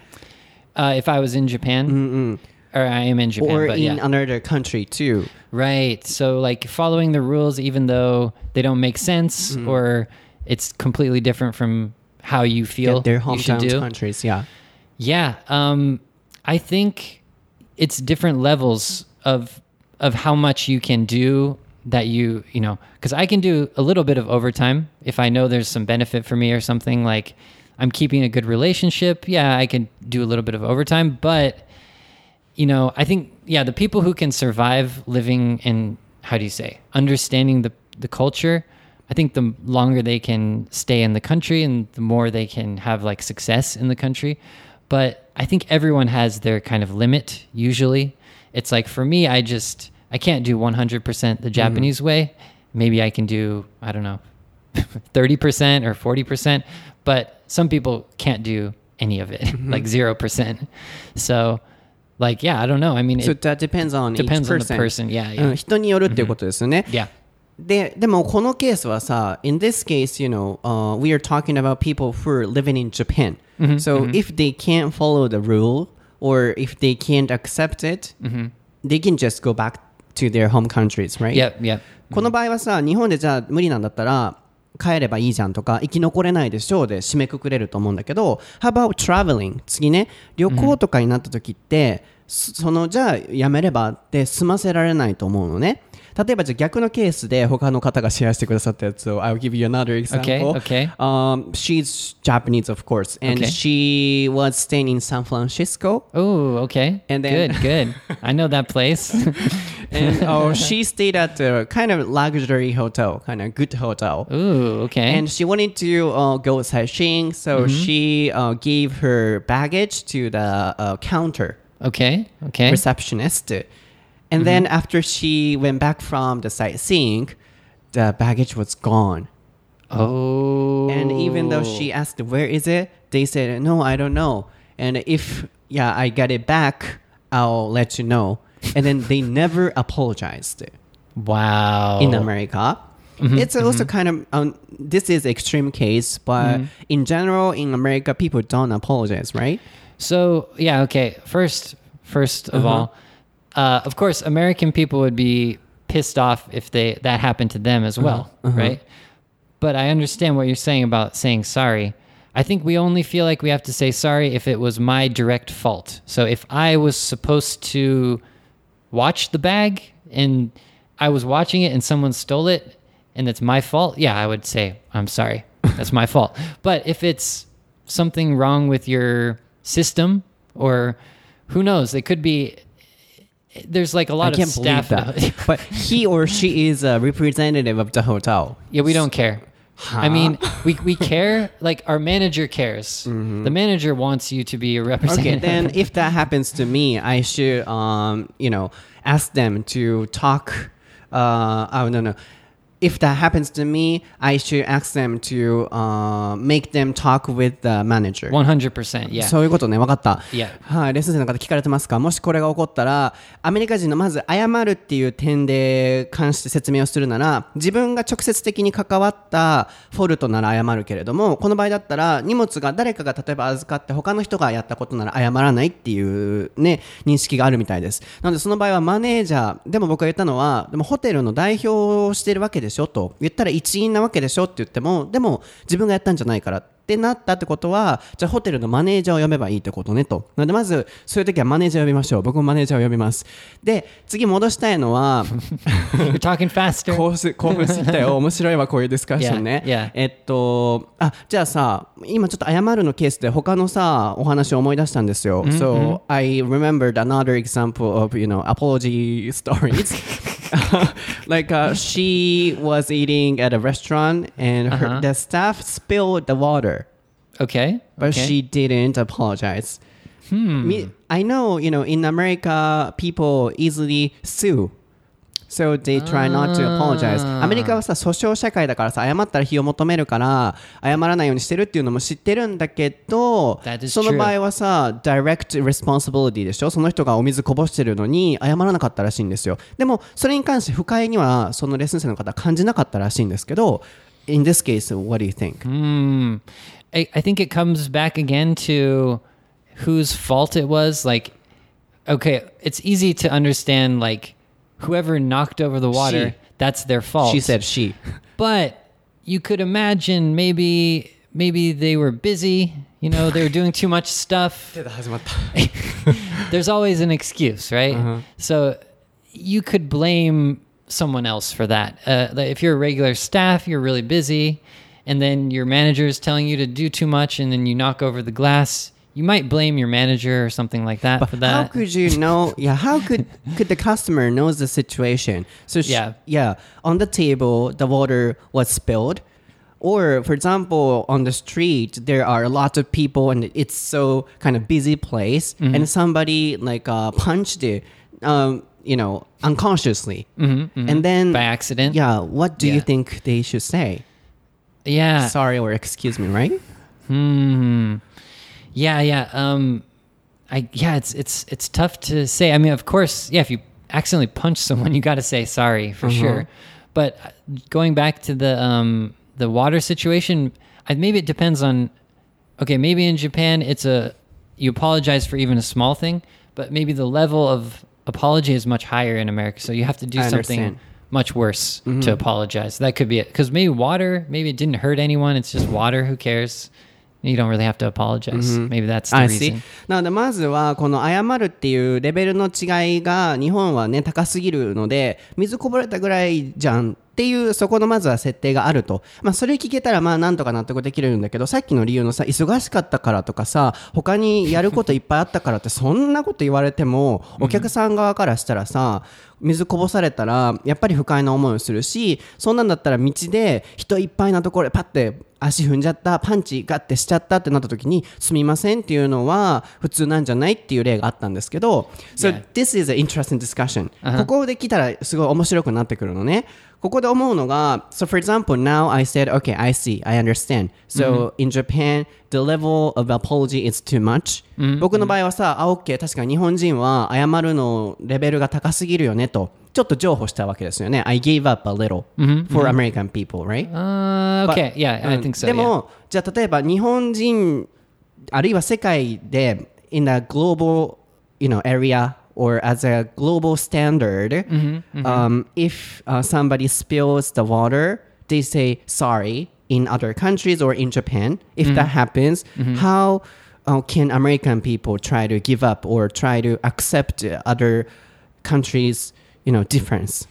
Uh, if I was in Japan, or I am in Japan, or but in yeah. another country too Right. So like following the rules, even though they don't make sense or it's completely different from how you feel their you should hometown do. countries yeah Yeah. Um, I think it's different levels of of how much you can do that you you know because I can do a little bit of overtime if I know there's some benefit for me or something like I'm keeping a good relationship. Yeah, I can do a little bit of overtime, but you know, I think yeah, the people who can survive living in how do you say understanding the the culture I think the longer they can stay in the country and the more they can have like success in the country. But I think everyone has their kind of limit usually. It's like for me, I just, I can't do 100% the Japanese way. Maybe I can do, I don't know, 30% or 40%. But some people can't do any of it, like 0%. So, like, yeah, I don't know. I mean, So it that depends on each depends on the person. person. Yeah, うん yeah. 人によるっていうことですよね。 Yeah. ででもこのケースはさ in this case you know、uh, we are talking about people who are living in Japan、so if they can't follow the rule or if they can't accept it、they can just go back to their home countries right Yep, yep. この場合はさ日本でじゃあ無理なんだったら帰ればいいじゃんとか生き残れないでしょうで締めくくれると思うんだけど How about traveling? 次ね旅行とかになった時って、そそのじゃあやめればって済ませられないと思うのね例えばじゃあ逆のケースで他の方がシェアしてくださったやつを I'll give you another example Okay, okay. Um, she's Japanese of course and Okay. she was staying in San Francisco Oh, okay. And then- good, good. I know that place. And oh, she stayed at a kind of luxury hotel kind of good hotel Ooh, okay. and she wanted to uh, go sightseeing, so she uh, gave her baggage to the uh, counter okay, okay. receptionist. And then after she went back from the sightseeing, the baggage was gone. Oh. And even though she asked, Where is it? They said, No, I don't know. And if, yeah, I get it back, I'll let you know. And then they never apologized Wow. in America. Mm-hmm. it's also mm-hmm. kind of um, this is extreme case, but mm-hmm. in general, in America, people don't apologize, right? So yeah, okay. First, first of uh-huh. all, uh, of course, American people would be pissed off if they that happened to them as uh-huh. well, uh-huh. right? But I understand what you're saying about saying sorry. I think we only feel like we have to say sorry if it was my direct fault. So if I was supposed to watch the bag and I was watching it and someone stole it and it's my fault, yeah, I would say, I'm sorry. That's my fault. But if it's something wrong with your system or who knows, it could be there's like a lot of can't believe staff that. but he or she is a representative of the hotel. Yeah, we don't care. I mean, we, we care. Like our manager cares. The manager wants you to be a Okay, representative. then if that happens to me, I should, um, you know, ask them to talk. Uh, oh no no. If that happens to me, I should ask them to uh, make them talk with the manager. 100%. Yeah. そういうことね、分かった。Yeah. はい、レッスン生の方聞かれてますか？もしこれが起こったら、アメリカ人のまず謝るっていう点で関して説明をするなら、自分が直接的に関わったフォルトなら謝るけれども、この場合だったら、荷物が誰かが例えば預かって他の人がやったことなら謝らないっていうね、認識があるみたいです。なのでその場合はマネージャー、でも僕が言ったのは、でもホテルの代表をしてるわけででしょと言ったら一員なわけでしょって言っても、でも自分がやったんじゃないから。ってなったってことは、じゃあホテルのマネージャーを呼べばいいってことねと。なのでまず、そういう時はマネージャーを呼びましょう。僕もマネージャーを呼びます。で、次戻したいのは. 興奮興奮してきたよ。面白いわ、こういうディスカッションね。Yeah, yeah. えっと、あ、じゃあさ、今ちょっと謝るのケースで他のさ、お話を思い出したんですよ。So, I remembered another example of, you know, apology stories. like uh, she was eating at a restaurant and her, Uh-huh. the staff spilled the water. Okay. but okay. she didn't apologize. Me, I know, you know, in America, people easily sue. So they try not to apologize. アメリカはさ、訴訟社会だからさ、謝ったら非を求めるから、謝らないようにしてるっていうのも知ってるんだけどその場合はさ、direct responsibility でしょその人がお水こぼしてるのに謝らなかったらしいんですよ。でも、それに関して不快には、そのレッスン生の方は感じなかったらしいんですけど、in this case, what do you think? Hmm. I, I think it comes back again to whose fault it was. Like, okay, it's easy to understand, like, whoever knocked over the water, She. that's their fault. She said she. But you could imagine maybe maybe they were busy, you know, they were doing too much stuff. There's always an excuse, right? So you could blame someone else for that. Uh, if you're a regular staff, you're really busy, and then your manager is telling you to do too much, and then you knock over the glass. you might blame your manager or something like that But for that. how could you know? Yeah, how could could the customer knows the situation? So sh- Yeah. yeah, on the table the water was spilled, or for example, on the street there are a lot of people and it's so kind of busy place, Mm-hmm. and somebody like uh, punched it, um, you know, unconsciously, and then Mm-hmm, by accident. Yeah, what do you think they should say? Yeah. Sorry or excuse me, right? Hmm. Yeah, yeah. Um, I yeah, it's it's it's tough to say. I mean, of course, yeah. If you accidentally punch someone, you got to say sorry for sure. But uh, going back to the um the water situation, I, maybe it depends on. Okay, maybe in Japan it's a you apologize for even a small thing, but maybe the level of apology is much higher in America. So you have to do I something understand much worse to apologize. That could be it. Because maybe water, maybe it didn't hurt anyone. It's just water. Who cares? You don't really have to apologize. Maybe that's the I reason. see. なのでまずはこの謝るっていうレベルの違いが日本はね高すぎるので水こぼれたぐらいじゃん っていうそこのまずは設定があると、まあ、それ聞けたらまあなんとか納得できるんだけどさっきの理由のさ忙しかったからとかさ他にやることいっぱいあったからってそんなこと言われてもお客さん側からしたらさ水こぼされたらやっぱり不快な思いをするしそんなんだったら道で人いっぱいなところでパッて足踏んじゃったパンチガッてしちゃったってなった時にすみませんっていうのは普通なんじゃないっていう例があったんですけど So this is an interesting discussion、ここで来たらすごい面白くなってくるのね。ここで思うのが So for example now I said okay I see I understand. So in Japan the level of apology is too much、僕の場合はさあ OK 確かに日本人は謝るのレベルが高すぎるよねとちょっと譲歩したわけですよね I gave up a little for American people right Uh, okay. yeah, I うん think so. でも、じゃあ例えば日本人あるいは世界で in a global you know area or as a global standard Um, if uh, somebody spills the water they say sorry in other countries or in Japan if that happens how uh, can American people try to give up or try to accept other countries you know difference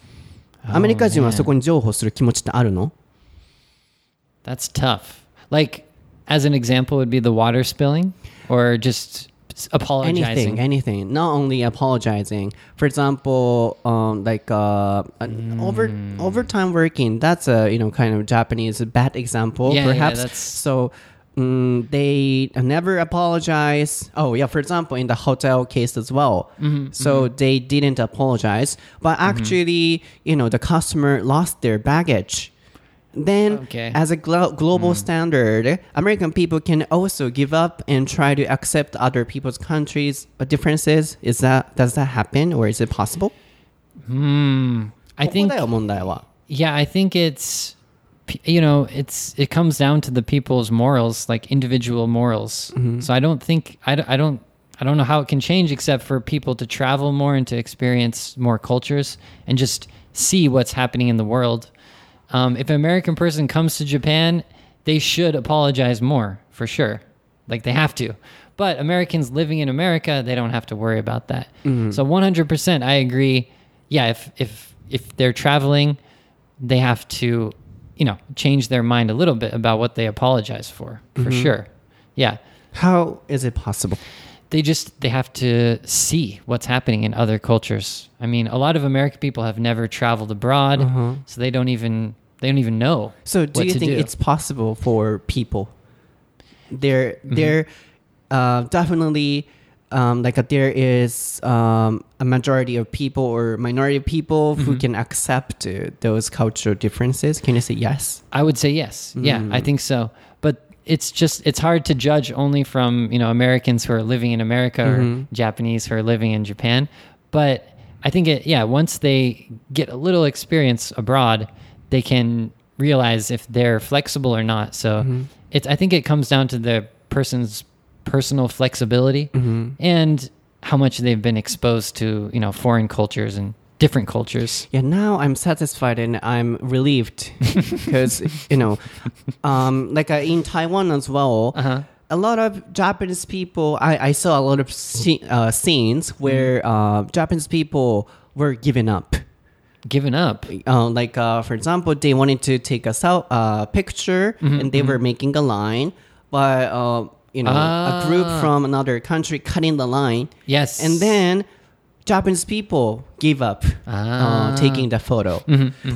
アメリカ人はそこに譲歩する気持ちってあるの That's tough. Like, as an example, would be the water spilling or just s- apologizing. anything anything not only apologizing for example um like uh an over overtime working that's a you know kind of japanese bad example Yeah, yeah, perhaps that's- so Mm, they never apologize. Oh yeah, for example, in the hotel case as well. Mm-hmm, so mm-hmm. they didn't apologize, but mm-hmm. actually, mm-hmm. you know, the customer lost their baggage. Then, okay. as a glo- global mm. standard, American people can also give up and try to accept other people's countries' differences. Is that does that happen, or is it possible? Hmm. I think. Yeah, I think it's you know, it's it comes down to the people's morals, like individual morals. So I don't think I don't I don't know how it can change except for people to travel more and to experience more cultures and just see what's happening in the world. Um, if an American person comes to Japan, they should apologize more for sure. Like they have to. But Americans living in America, they don't have to worry about that. So 100% I agree. Yeah, if if if they're traveling, they have to, you know, change their mind a little bit about what they apologize for, for sure. Yeah. how is it possible They just they have to see what's happening in other cultures. I mean, a lot of American people have never traveled abroad, so they don't even they don't even know. so do you think do. it's possible for people there Mm-hmm. there uh, definitely um, like there is um, a majority of people or minority of people Mm-hmm. who can accept uh, those cultural differences can you say yes I would say yes. Yeah, I think so. But it's just it's hard to judge only from, you know, Americans who are living in America or Japanese who are living in Japan. But I think it yeah, once they get a little experience abroad, they can realize if they're flexible or not. So it's I think it comes down to the person's personal flexibility and how much they've been exposed to, you know, foreign cultures and different cultures. Yeah, now I'm satisfied and I'm relieved because you know, um, like uh, in Taiwan as well, Uh-huh. a lot of Japanese people. I, I saw a lot of uh, scenes where uh, Japanese people were giving up. Given up. Uh, like uh, for example, they wanted to take a sel- uh, picture and they were making a line, but uh, you know, a group from another country cutting the line. Yes. And then Japanese people give up、uh, taking the photo、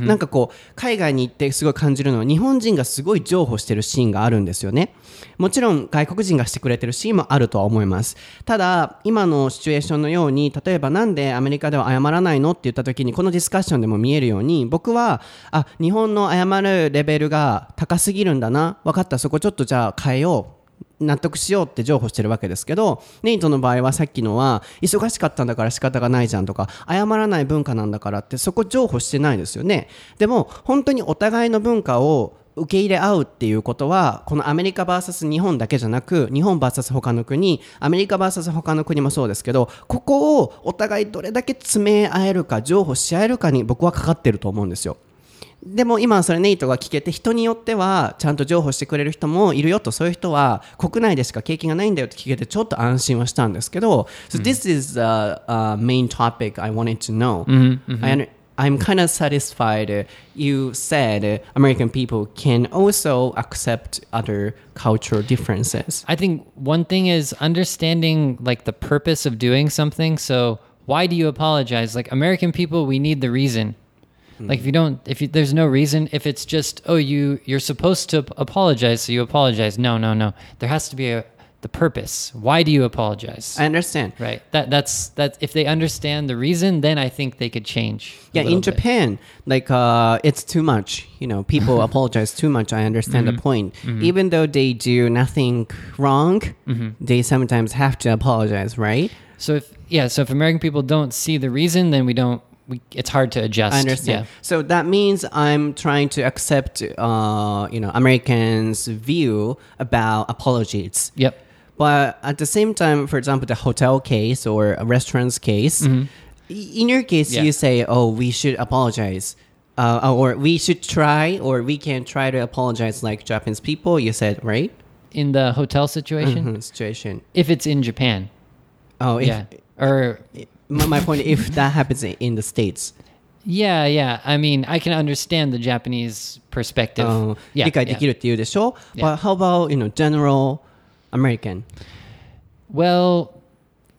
なんかこう海外に行ってすごい感じるのは日本人がすごい譲歩してるシーンがあるんですよね。もちろん外国人がしてくれてるシーンもあるとは思います。ただ今のシチュエーションのように例えばなんでアメリカでは謝らないのって言った時にこのディスカッションでも見えるように僕はあ日本の謝るレベルが高すぎるんだな。分かった。そこちょっとじゃあ変えよう納得しようって譲歩してるわけですけどネイトの場合はさっきのは忙しかったんだから仕方がないじゃんとか謝らない文化なんだからってそこ譲歩してないですよね。でも本当にお互いの文化を受け入れ合うっていうことはこのアメリカ VS 日本だけじゃなく日本 VS 他の国アメリカ VS 他の国もそうですけどここをお互いどれだけ詰め合えるか譲歩し合えるかに僕はかかってると思うんですよ。でも今それネイトが聞けて人によってはちゃんと譲歩してくれる人もいるよとそういう人は国内でしか経験がないんだよって聞けてちょっと安心はしたんですけど、so this is the、uh, main topic I wanted to know、I, I'm kind of satisfied you said American people can also accept other cultural differences I think one thing is understanding like the purpose of doing something. So why do you apologize? Like American people, we need the reason. Like if you don't, if you, there's no reason, if it's just oh you you're supposed to apologize, so you apologize. No, no, no. There has to be a the purpose. Why do you apologize? I understand right. That that's that. If they understand the reason, then I think they could change. Yeah, in bit. Japan, like uh, it's too much. You know, people apologize too much. I understand Mm-hmm. the point. Even though they do nothing wrong, Mm-hmm. they sometimes have to apologize, right? So if yeah, so if American people don't see the reason, then we don't. We, it's hard to adjust. I understand. Yeah. So that means I'm trying to accept, uh, you know, Americans' view about apologies. Yep. But at the same time, for example, the hotel case or a restaurant's case, i- in your case, Mm-hmm. Yeah. you say, "Oh, we should apologize." Uh, or we should try, or we can try to apologize like Japanese people. You said right In the hotel situation, Mhm, situation. if it's in Japan, Oh, if, yeah, or my, my point. If that happens in the states, yeah, yeah. I mean, I can understand the Japanese perspective. うん yeah, 理解で yeah. きるって言うでしょ Yeah. But how about, you know, general American? Well,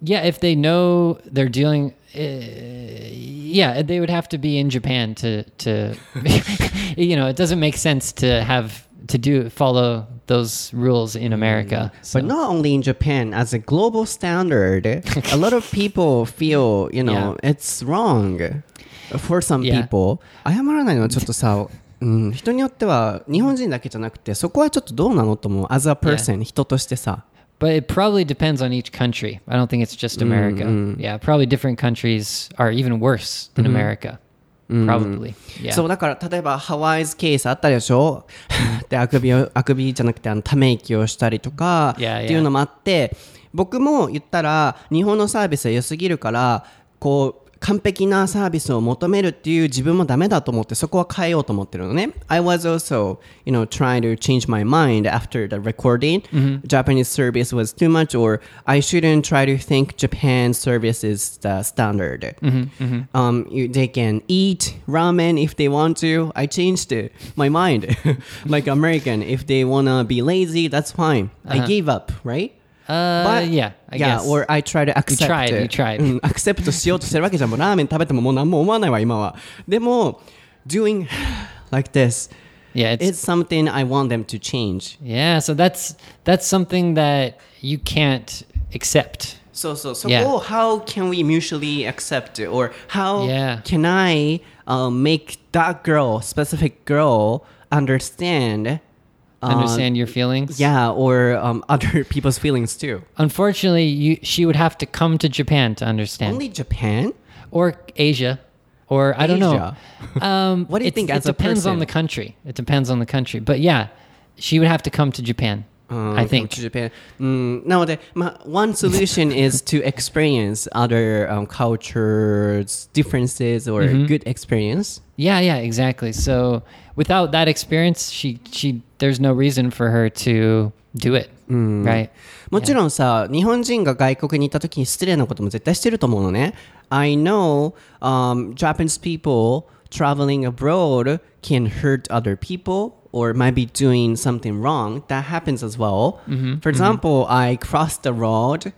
yeah, if they know they're dealing, uh, yeah, they would have to be in Japan to to, you know, it doesn't make sense to have to do follow those rules in America. So, But not only in Japan, as a global standard, a lot of people feel, you know, it's wrong for some Yeah. people. 謝らないのはちょっとさ、うん、人によっては日本人だけじゃなくてそこはちょっとどうなのと思う as a person、人としてさ but it probably depends on each country. I don't think it's just America. Yeah, probably different countries are even worse than America. Probably. Yeah. そうだから例えばハワイズケースあったでしょ？であくびをあくびじゃなくてあのため息をしたりとか Yeah, っていうのもあって僕も言ったら日本のサービスは良すぎるからこう完璧なサービスを求めるっていう自分もダメだと思ってそこは変えようと思ってるのね I was also you know trying to change my mind after the recording Japanese service was too much or I shouldn't try to think Japan service is the standard um, you, they can eat ramen if they want to. I changed it, my mind. like American, if they wanna be lazy, that's fine. I gave up, right? uh, But- yeah, I yeah, guess. or I try to accept. tried, you it. tried. うん、アクセプトしようとしてるわけじゃん。もうラーメン食べてももう何も思わないわ、今は。でも、doing like this, yeah, it's, it's something I want them to change. yeah. So that's that's something that you can't accept. そうそう、そ Yeah. こを how can we mutually accept it? or how Yeah. can I uh, make that girl, specific girl, understand? understand um, your feelings. Yeah, or um, other people's feelings too. Unfortunately, you, she would have to come to Japan to understand. Only Japan or Asia, or I Asia. don't know. Um, what do you think? It depends on the country. It depends on the country. But yeah, she would have to come to Japan. Oh, I think to Japan. Mm, nowadays, my, one solution is to experience other um, cultures, differences, or mm -hmm. good experience. Yeah, yeah, exactly. So without that experience, she she there's no reason for her to do it, right? もちろんさ、日本人が外国に行った時に失礼なことも絶対してると思うのね。I know、um, Japanese people traveling abroad can hurt other people or might be doing something wrong, that happens as well. For example, I crossed the road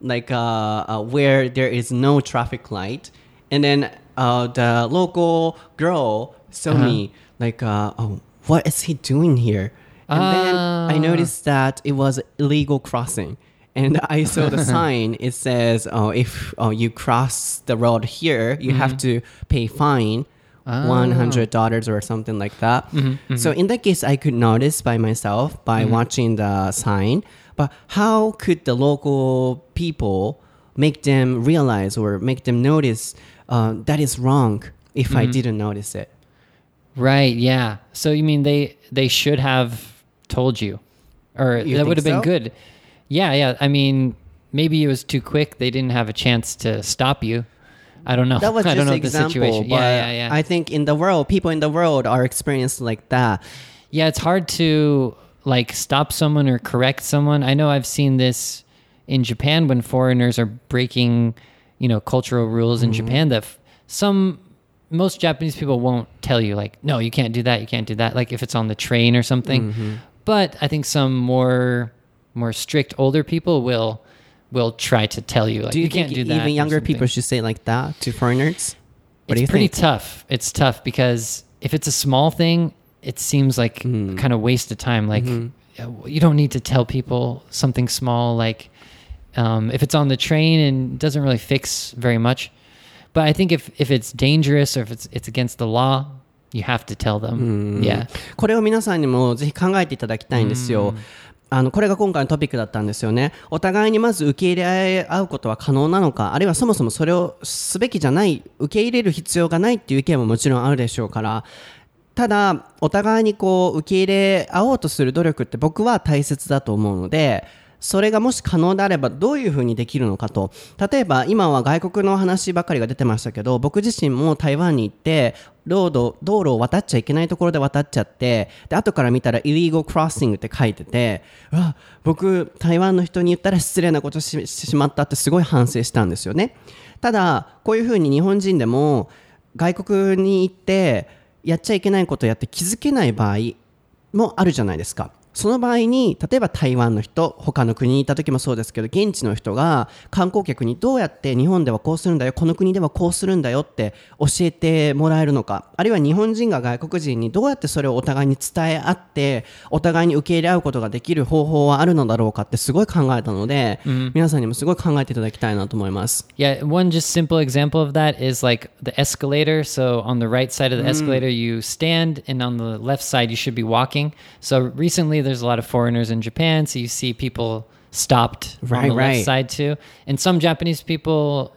like uh, uh, where there is no traffic light, and then uh, the local girl saw me like, uh, oh, what is he doing here? And then I Ah. noticed that it was illegal crossing. And I saw the sign. It says, "Oh, if oh, you cross the road here, you have mm-hmm. to pay fine, ah. one hundred dollars or something like that." Mm-hmm, mm-hmm. So in that case, I could notice by myself by watching the sign. But how could the local people make them realize or make them notice uh, that is wrong if I didn't notice it? Right. Yeah. So you mean they they should have told you, or You that would have been so? good. Yeah. Yeah. I mean, maybe it was too quick. They didn't have a chance to stop you. I don't know. That was I just don't know an the example. situation. But Yeah. Yeah. Yeah. I think in the world, people in the world are experienced like that. Yeah, it's hard to like stop someone or correct someone. I know I've seen this in Japan when foreigners are breaking, you know, cultural rules in mm-hmm. Japan that f- some most Japanese people won't tell you like, no, you can't do that, you can't do that. Like if it's on the train or something. But I think some more more strict older people will will try to tell you like Do you, you, can't do that. even younger people should say like that to foreigners? What it's pretty think? tough. It's tough because if it's a small thing, it seems like Hmm. kind of waste of time. Like Mm-hmm. you don't need to tell people something small. Like um, if it's on the train and doesn't really fix very much. But I think if if it's dangerous or if it's it's against the law, you have to tell them. Yeah. これを皆さんにもぜひ考えていただきたいんですよ。あのこれが今回のトピックだったんですよね。お互いにまず受け入れ合うことは可能なのか、あるいはそもそもそれをすべきじゃない、受け入れる必要がないっていう意見ももちろんあるでしょうから、ただ、お互いにこう受け入れ合おうとする努力って僕は大切だと思うので、それがもし可能であればどういうふうにできるのかと。例えば今は外国の話ばかりが出てましたけど、僕自身も台湾に行って、ロード、道路を渡っちゃいけないところで渡っちゃって、で、後から見たら illegal crossing って書いてて、うわ、僕、台湾の人に言ったら失礼なことしてしまったってすごい反省したんですよね。ただ、こういうふうに日本人でも外国に行ってやっちゃいけないことをやって気づけない場合もあるじゃないですか。その場合に例えば台湾の人他の国にいた時もそうですけど現地の人が観光客にどうやって日本ではこうするんだよこの国ではこうするんだよって教えてもらえるのかあるいは日本人が外国人にどうやってそれをお互いに伝え合ってお互いに受け入れ合うことができる方法はあるのだろうかってすごい考えたので、皆さんにもすごい考えていただきたいなと思います。Yeah, one just simple example of that is like the escalator. So on the right side of the escalator, you stand, and on the left side, you should be walking. So recently, there's a lot of foreigners in Japan, so you see people stopped Right, on the right. left side too, and some Japanese people.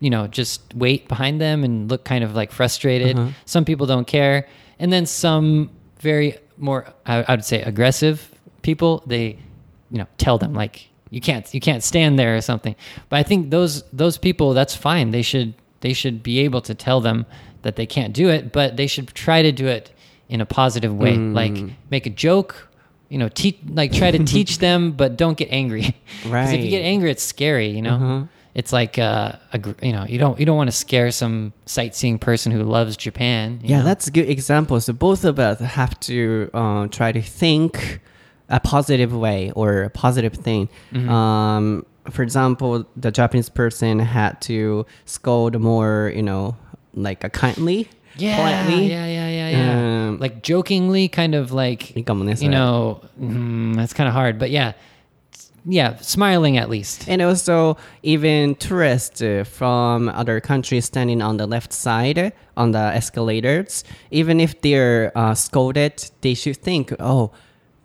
You know, just wait behind them and look kind of like frustrated. Uh-huh. Some people don't care, and then some very more, I, I would say, aggressive people. They you know tell them like you can't you can't stand there or something but i think those those people that's fine they should they should be able to tell them that they can't do it but they should try to do it in a positive way mm. like make a joke you know teach like try to teach them but don't get angry 'Cause if you get angry it's scary you know it's like uh, a you know you don't you don't want to scare some sightseeing person who loves japan Yeah, know? that's a good example. So both of us have to uh, try to think a positive way or a positive thing. Mm-hmm. Um, for example, the Japanese person had to scold more, you know, like a kindly, yeah. Yeah, yeah, yeah, yeah. Um, like jokingly, kind of like you know, mm-hmm, that's kind of hard, but yeah, yeah, smiling at least. And also, even tourists uh, from other countries standing on the left side uh, on the escalators, even if they're uh, scolded, they should think, "Oh,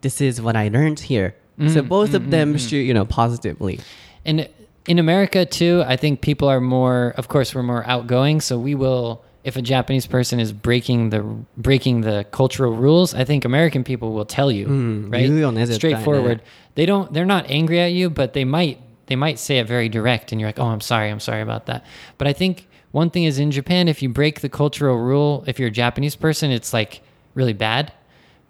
this is what I learned here." Mm, so both mm, of them mm, mm. should, you know, positively. And in America too, I think people are more. Of course, we're more outgoing, so we will if a Japanese person is breaking the breaking the cultural rules, I think American people will tell you, right? Straightforward. They don't. They're not angry at you, but they might. They might say it very direct, and you're like, "Oh, I'm sorry. I'm sorry about that." But I think one thing is in Japan, if you break the cultural rule, if you're a Japanese person, it's like really bad.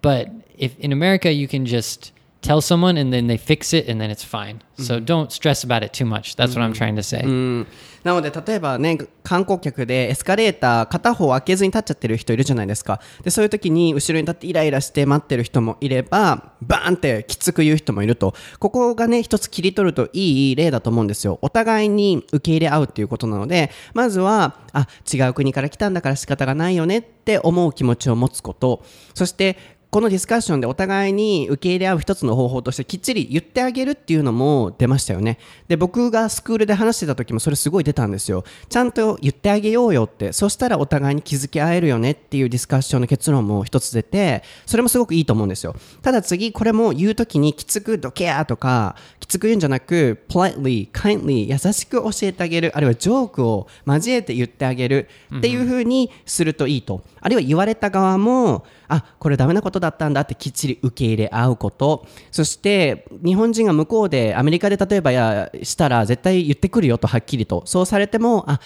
But if in America, you can just tell someone and then they fix it and then it's fine. So don't stress about it too much. That's what I'm trying to say. うんなので例えばね観光客でエスカレーター片方開けずに立っちゃってる人いるじゃないですか。でそういう時に後ろに立ってイライラして待ってる人もいればバーンってきつく言う人もいると。ここがね一つ切り取るといい例だと思うんですよ。お互いに受け入れ合うっていうことなのでまずはあ違う国から来たんだから仕方がないよねって思う気持ちを持つこと。そしてこのディスカッションでお互いに受け入れ合う一つの方法としてきっちり言ってあげるっていうのも出ましたよね。で、僕がスクールで話してた時もそれすごい出たんですよ。ちゃんと言ってあげようよって、そしたらお互いに気づき合えるよねっていうディスカッションの結論も一つ出て、それもすごくいいと思うんですよ。ただ次、これも言う時にきつくどけやとか、きつく言うんじゃなく、politely, kindly, 優しく教えてあげる、あるいはジョークを交えて言ってあげるっていう風にするといいと。あるいは言われた側も、あこれダメなことだったんだってきっちり受け入れ合うこと。そして日本人が向こうでアメリカで例えばやしたら絶対言ってくるよとはっきりと。そうされてもあ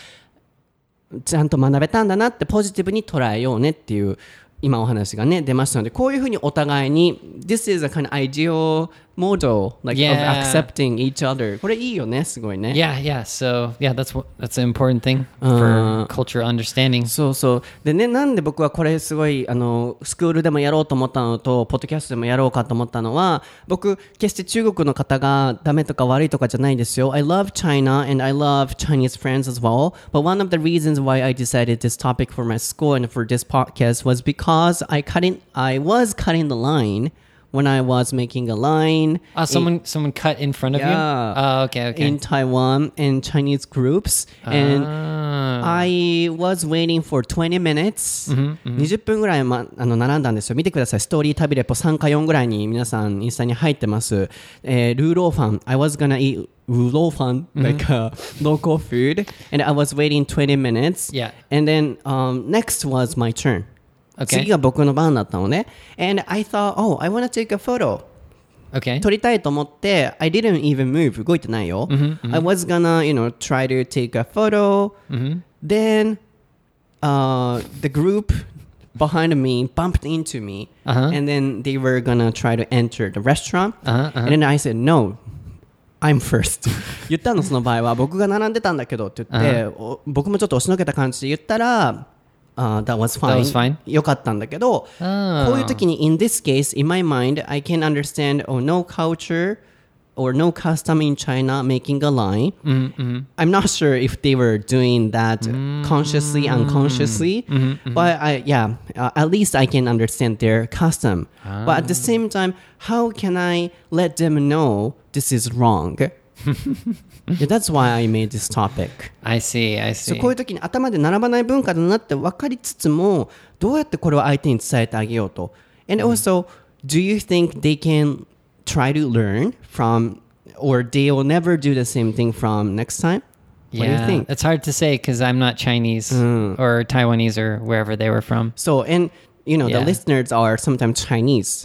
ちゃんと学べたんだなってポジティブに捉えようねっていう今お話がね出ましたのでこういうふうにお互いに This is a kind of ideal model like Yeah. of accepting each other これいいよねすごいね Yeah, yeah. So yeah, that's what that's an important thing for cultural understanding. そうそうでねなんで僕はこれすごいあのスクールでもやろうと思ったのとポッドキャストでもやろうかと思ったのは僕決して中国の方がダメとか悪いとかじゃないですよ I love China and I love Chinese friends as well but one of the reasons why I decided this topic for my school and for this podcast was because I cutting I was cutting the line when I was making a line. Uh, someone in, someone cut in front of yeah, you. Oh, okay, okay. In Taiwan in Chinese groups, ah. and I was waiting for 20 minutes. Mm-hmm, mm-hmm. 20分ぐらいまあの並んだんですよ。見てください。ストーリー旅レポ3か4ぐらいに皆さんインスタに入ってます。えー、ルーローファン。I was gonna eat lu rou fan, mm-hmm. like uh, local food. And I was waiting 20 minutes. Yeah. And then um, next was my turn. 次が僕の番だったのね and I thought oh I wanna take a photo okay. 撮りたいと思って I didn't even move 動いてないよ、I was gonna you know try to take a photo then uh, the group behind me bumped into me Uh-huh. and then they were gonna try to enter the restaurant Uh-huh, uh-huh. and then I said no I'm first 言ったのその場合は僕が並んでたんだけどって言って、お僕もちょっと押しのけた感じで言ったら、uh, that was fine, That was fine? よかったんだけど、あーこういう時に in this case in my mind I can understand oh no culture or no custom in China making a line I'm not sure if they were doing that consciously unconsciously but I yeah uh, at least I can understand their custom but at the same time how can I let them know this is wrong Yeah, that's why I made this topic I see. I そう see. こういう時に頭で並ばない文化だなって分かりつつもどうやってこれを相手に伝えてあげようと。And also, do you think they can try to learn from or they will never do the same thing from next time? What do you yeah, think? it's hard to say because I'm not Chinese or Taiwanese or wherever they were from. So, and you know, Yeah. the listeners are sometimes Chinese.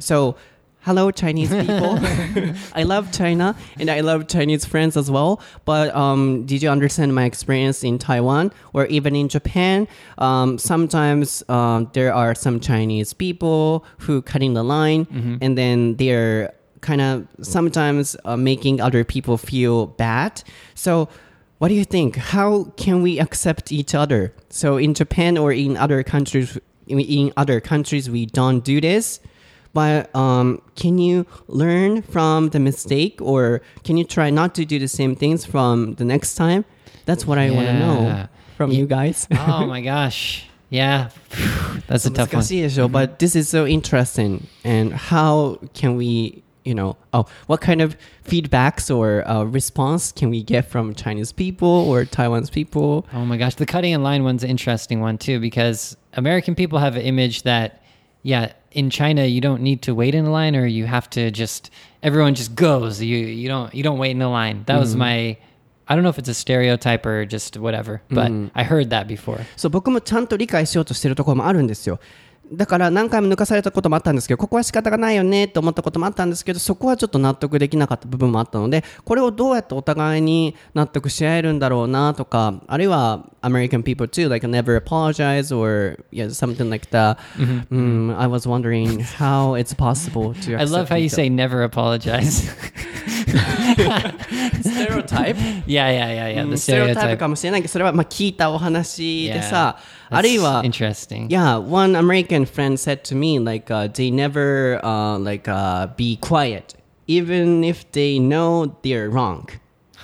So, hello, Chinese people. I love China and I love Chinese friends as well. But um, did you understand my experience in Taiwan or even in Japan? Um, sometimes um, there are some Chinese people who cutting the line and then they're kind of sometimes uh, making other people feel bad. So, what do you think? How can we accept each other? So in Japan or in other countries, in other countries, we don't do this but um, can you learn from the mistake or can you try not to do the same things from the next time? That's what I want to know from you guys. oh my gosh. Yeah, that's a tough one. Mm-hmm. But this is so interesting. And how can we, you know, oh, what kind of feedbacks or uh, response can we get from Chinese people or Taiwan's people? Oh my gosh, the cutting in line one's an interesting one too because American people have an image that, yeah, in China you don't need to wait in a line or you have to just everyone just goes. You you don't you don't wait in a line. That was my I don't know if it's a stereotype or just whatever, but I heard that before. そう僕もちゃんと理解しようとしてるところもあるんですよ。 だから何回も抜かされたこともあったんですけどここは仕方がないよねって思ったこともあったんですけどそこはちょっと納得できなかった部分もあったのでこれをどうやってお互いに納得し合えるんだろうなとかあるいは American people too like never apologize or yeah something like that、mm, I was wondering how it's possible to I love how you say never apologize stereotype yeah yeah yeah yeah the stereotype かもしれないけどそれはまあ聞いたお話でさ Yeah, あるいは that's interesting Yeah, one American friend said to me like uh, they never uh, like uh, be quiet even if they know they're wrong.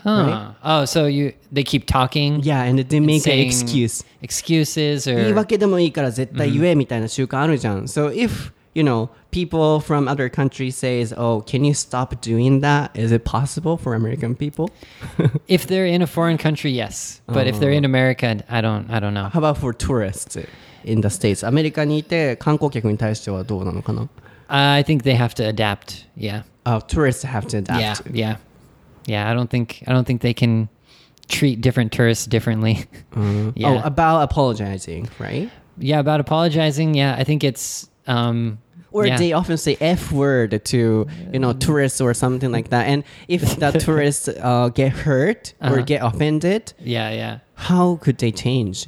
huh oh so you they keep talking Yeah, and they make an saying excuse. excuses 言い or 訳でもいいから絶対言えみたいな習慣あるじゃん。So if you know people from other countries says, "Oh, can you stop doing that?" Is it possible for American people? if they're in a foreign country yes but if they're in America I don't I don't know How about for tourists in the states? アメリカにいて観光客に対してはどうなのかな I think they have to adapt yeah Uh, tourists have to adapt. yeah yeah yeah I don't think I don't think they can treat different tourists differently Oh, yeah about apologizing, right? yeah about apologizing yeah I think it's um Or yeah. they often say F word to you know tourists or something like that. And if the tourists uh, get hurt or Uh-huh. get offended, yeah yeah how could they change?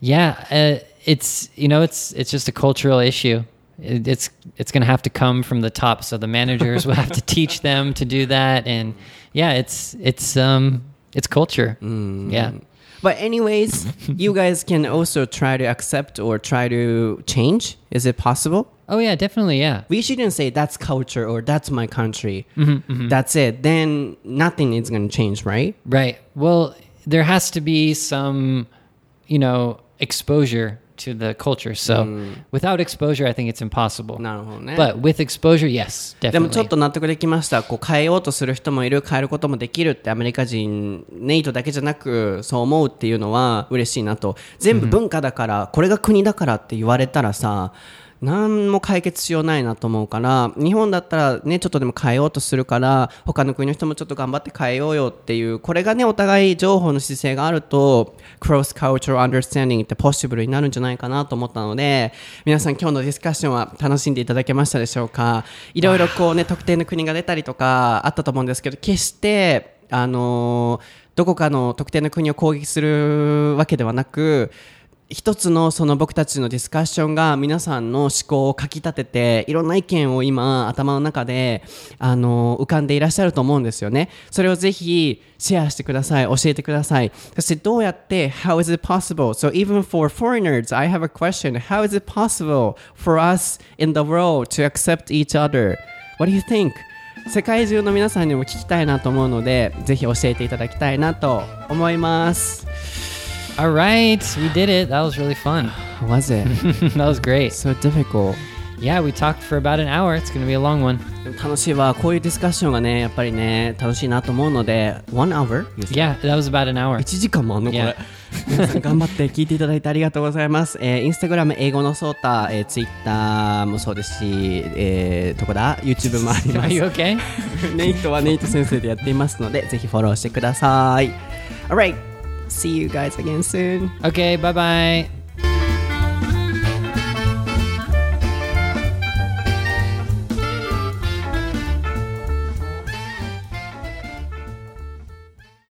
Yeah, uh, it's you know it's it's just a cultural issue. It, it's it's going to have to come from the top, so the managers will have to teach them to do that, and yeah, it's it's um it's culture. Yeah, But anyways, you guys can also try to accept or try to change. Is it possible? oh yeah, definitely, yeah, We shouldn't say that's culture or that's my country. Mm-hmm, That's it. Then nothing is going to change, right? right. Well, there has to be some, you know, exposure to the culture. So without exposure, I think it's impossible. なるほどね。But with exposure, yes, でもちょっ definitely. と納得できました。こう変えようとする人もいる、変えることもできるってアメリカ人、ネイトだけじゃなくそう思うっていうのは嬉しいなと。全部文化だから、これが国だからって言われたらさ、何も解決しようないなと思うから日本だったらねちょっとでも変えようとするから他の国の人もちょっと頑張って変えようよっていうこれがねお互い情報の姿勢があると cross cultural understanding ってポッシブルになるんじゃないかなと思ったので皆さん今日のディスカッションは楽しんでいただけましたでしょうか？いろいろこうね特定の国が出たりとかあったと思うんですけど決してあのどこかの特定の国を攻撃するわけではなく一つのその僕たちのディスカッションが皆さんの思考をかき立てていろんな意見を今頭の中であの浮かんでいらっしゃると思うんですよねそれをぜひシェアしてください教えてくださいそしてどうやって How is it possible? So even for foreigners I have a question How is it possible for us in the world to accept each other? What do you think? 世界中の皆さんにも聞きたいなと思うのでぜひ教えていただきたいなと思います All right, we did it. That was really fun. Was it? that was great. So difficult. Yeah, we talked for about an hour. It's to be a long one. 楽しいわこういうディスカッションがねやっぱりね楽しいなと思うので One hour? Yeah, that was about an hour. 1時間もあんのこれ.皆さん頑張って聞いていただいてありがとうございます、えー、インスタグラム英語のソータ、えー、ツイッターもそうですし、えー、どこだ YouTube もありま Are す you okay? ネイトはネイト先生でやっていますのでぜひフォローしてください Alright see you guys again soon Okay, bye bye.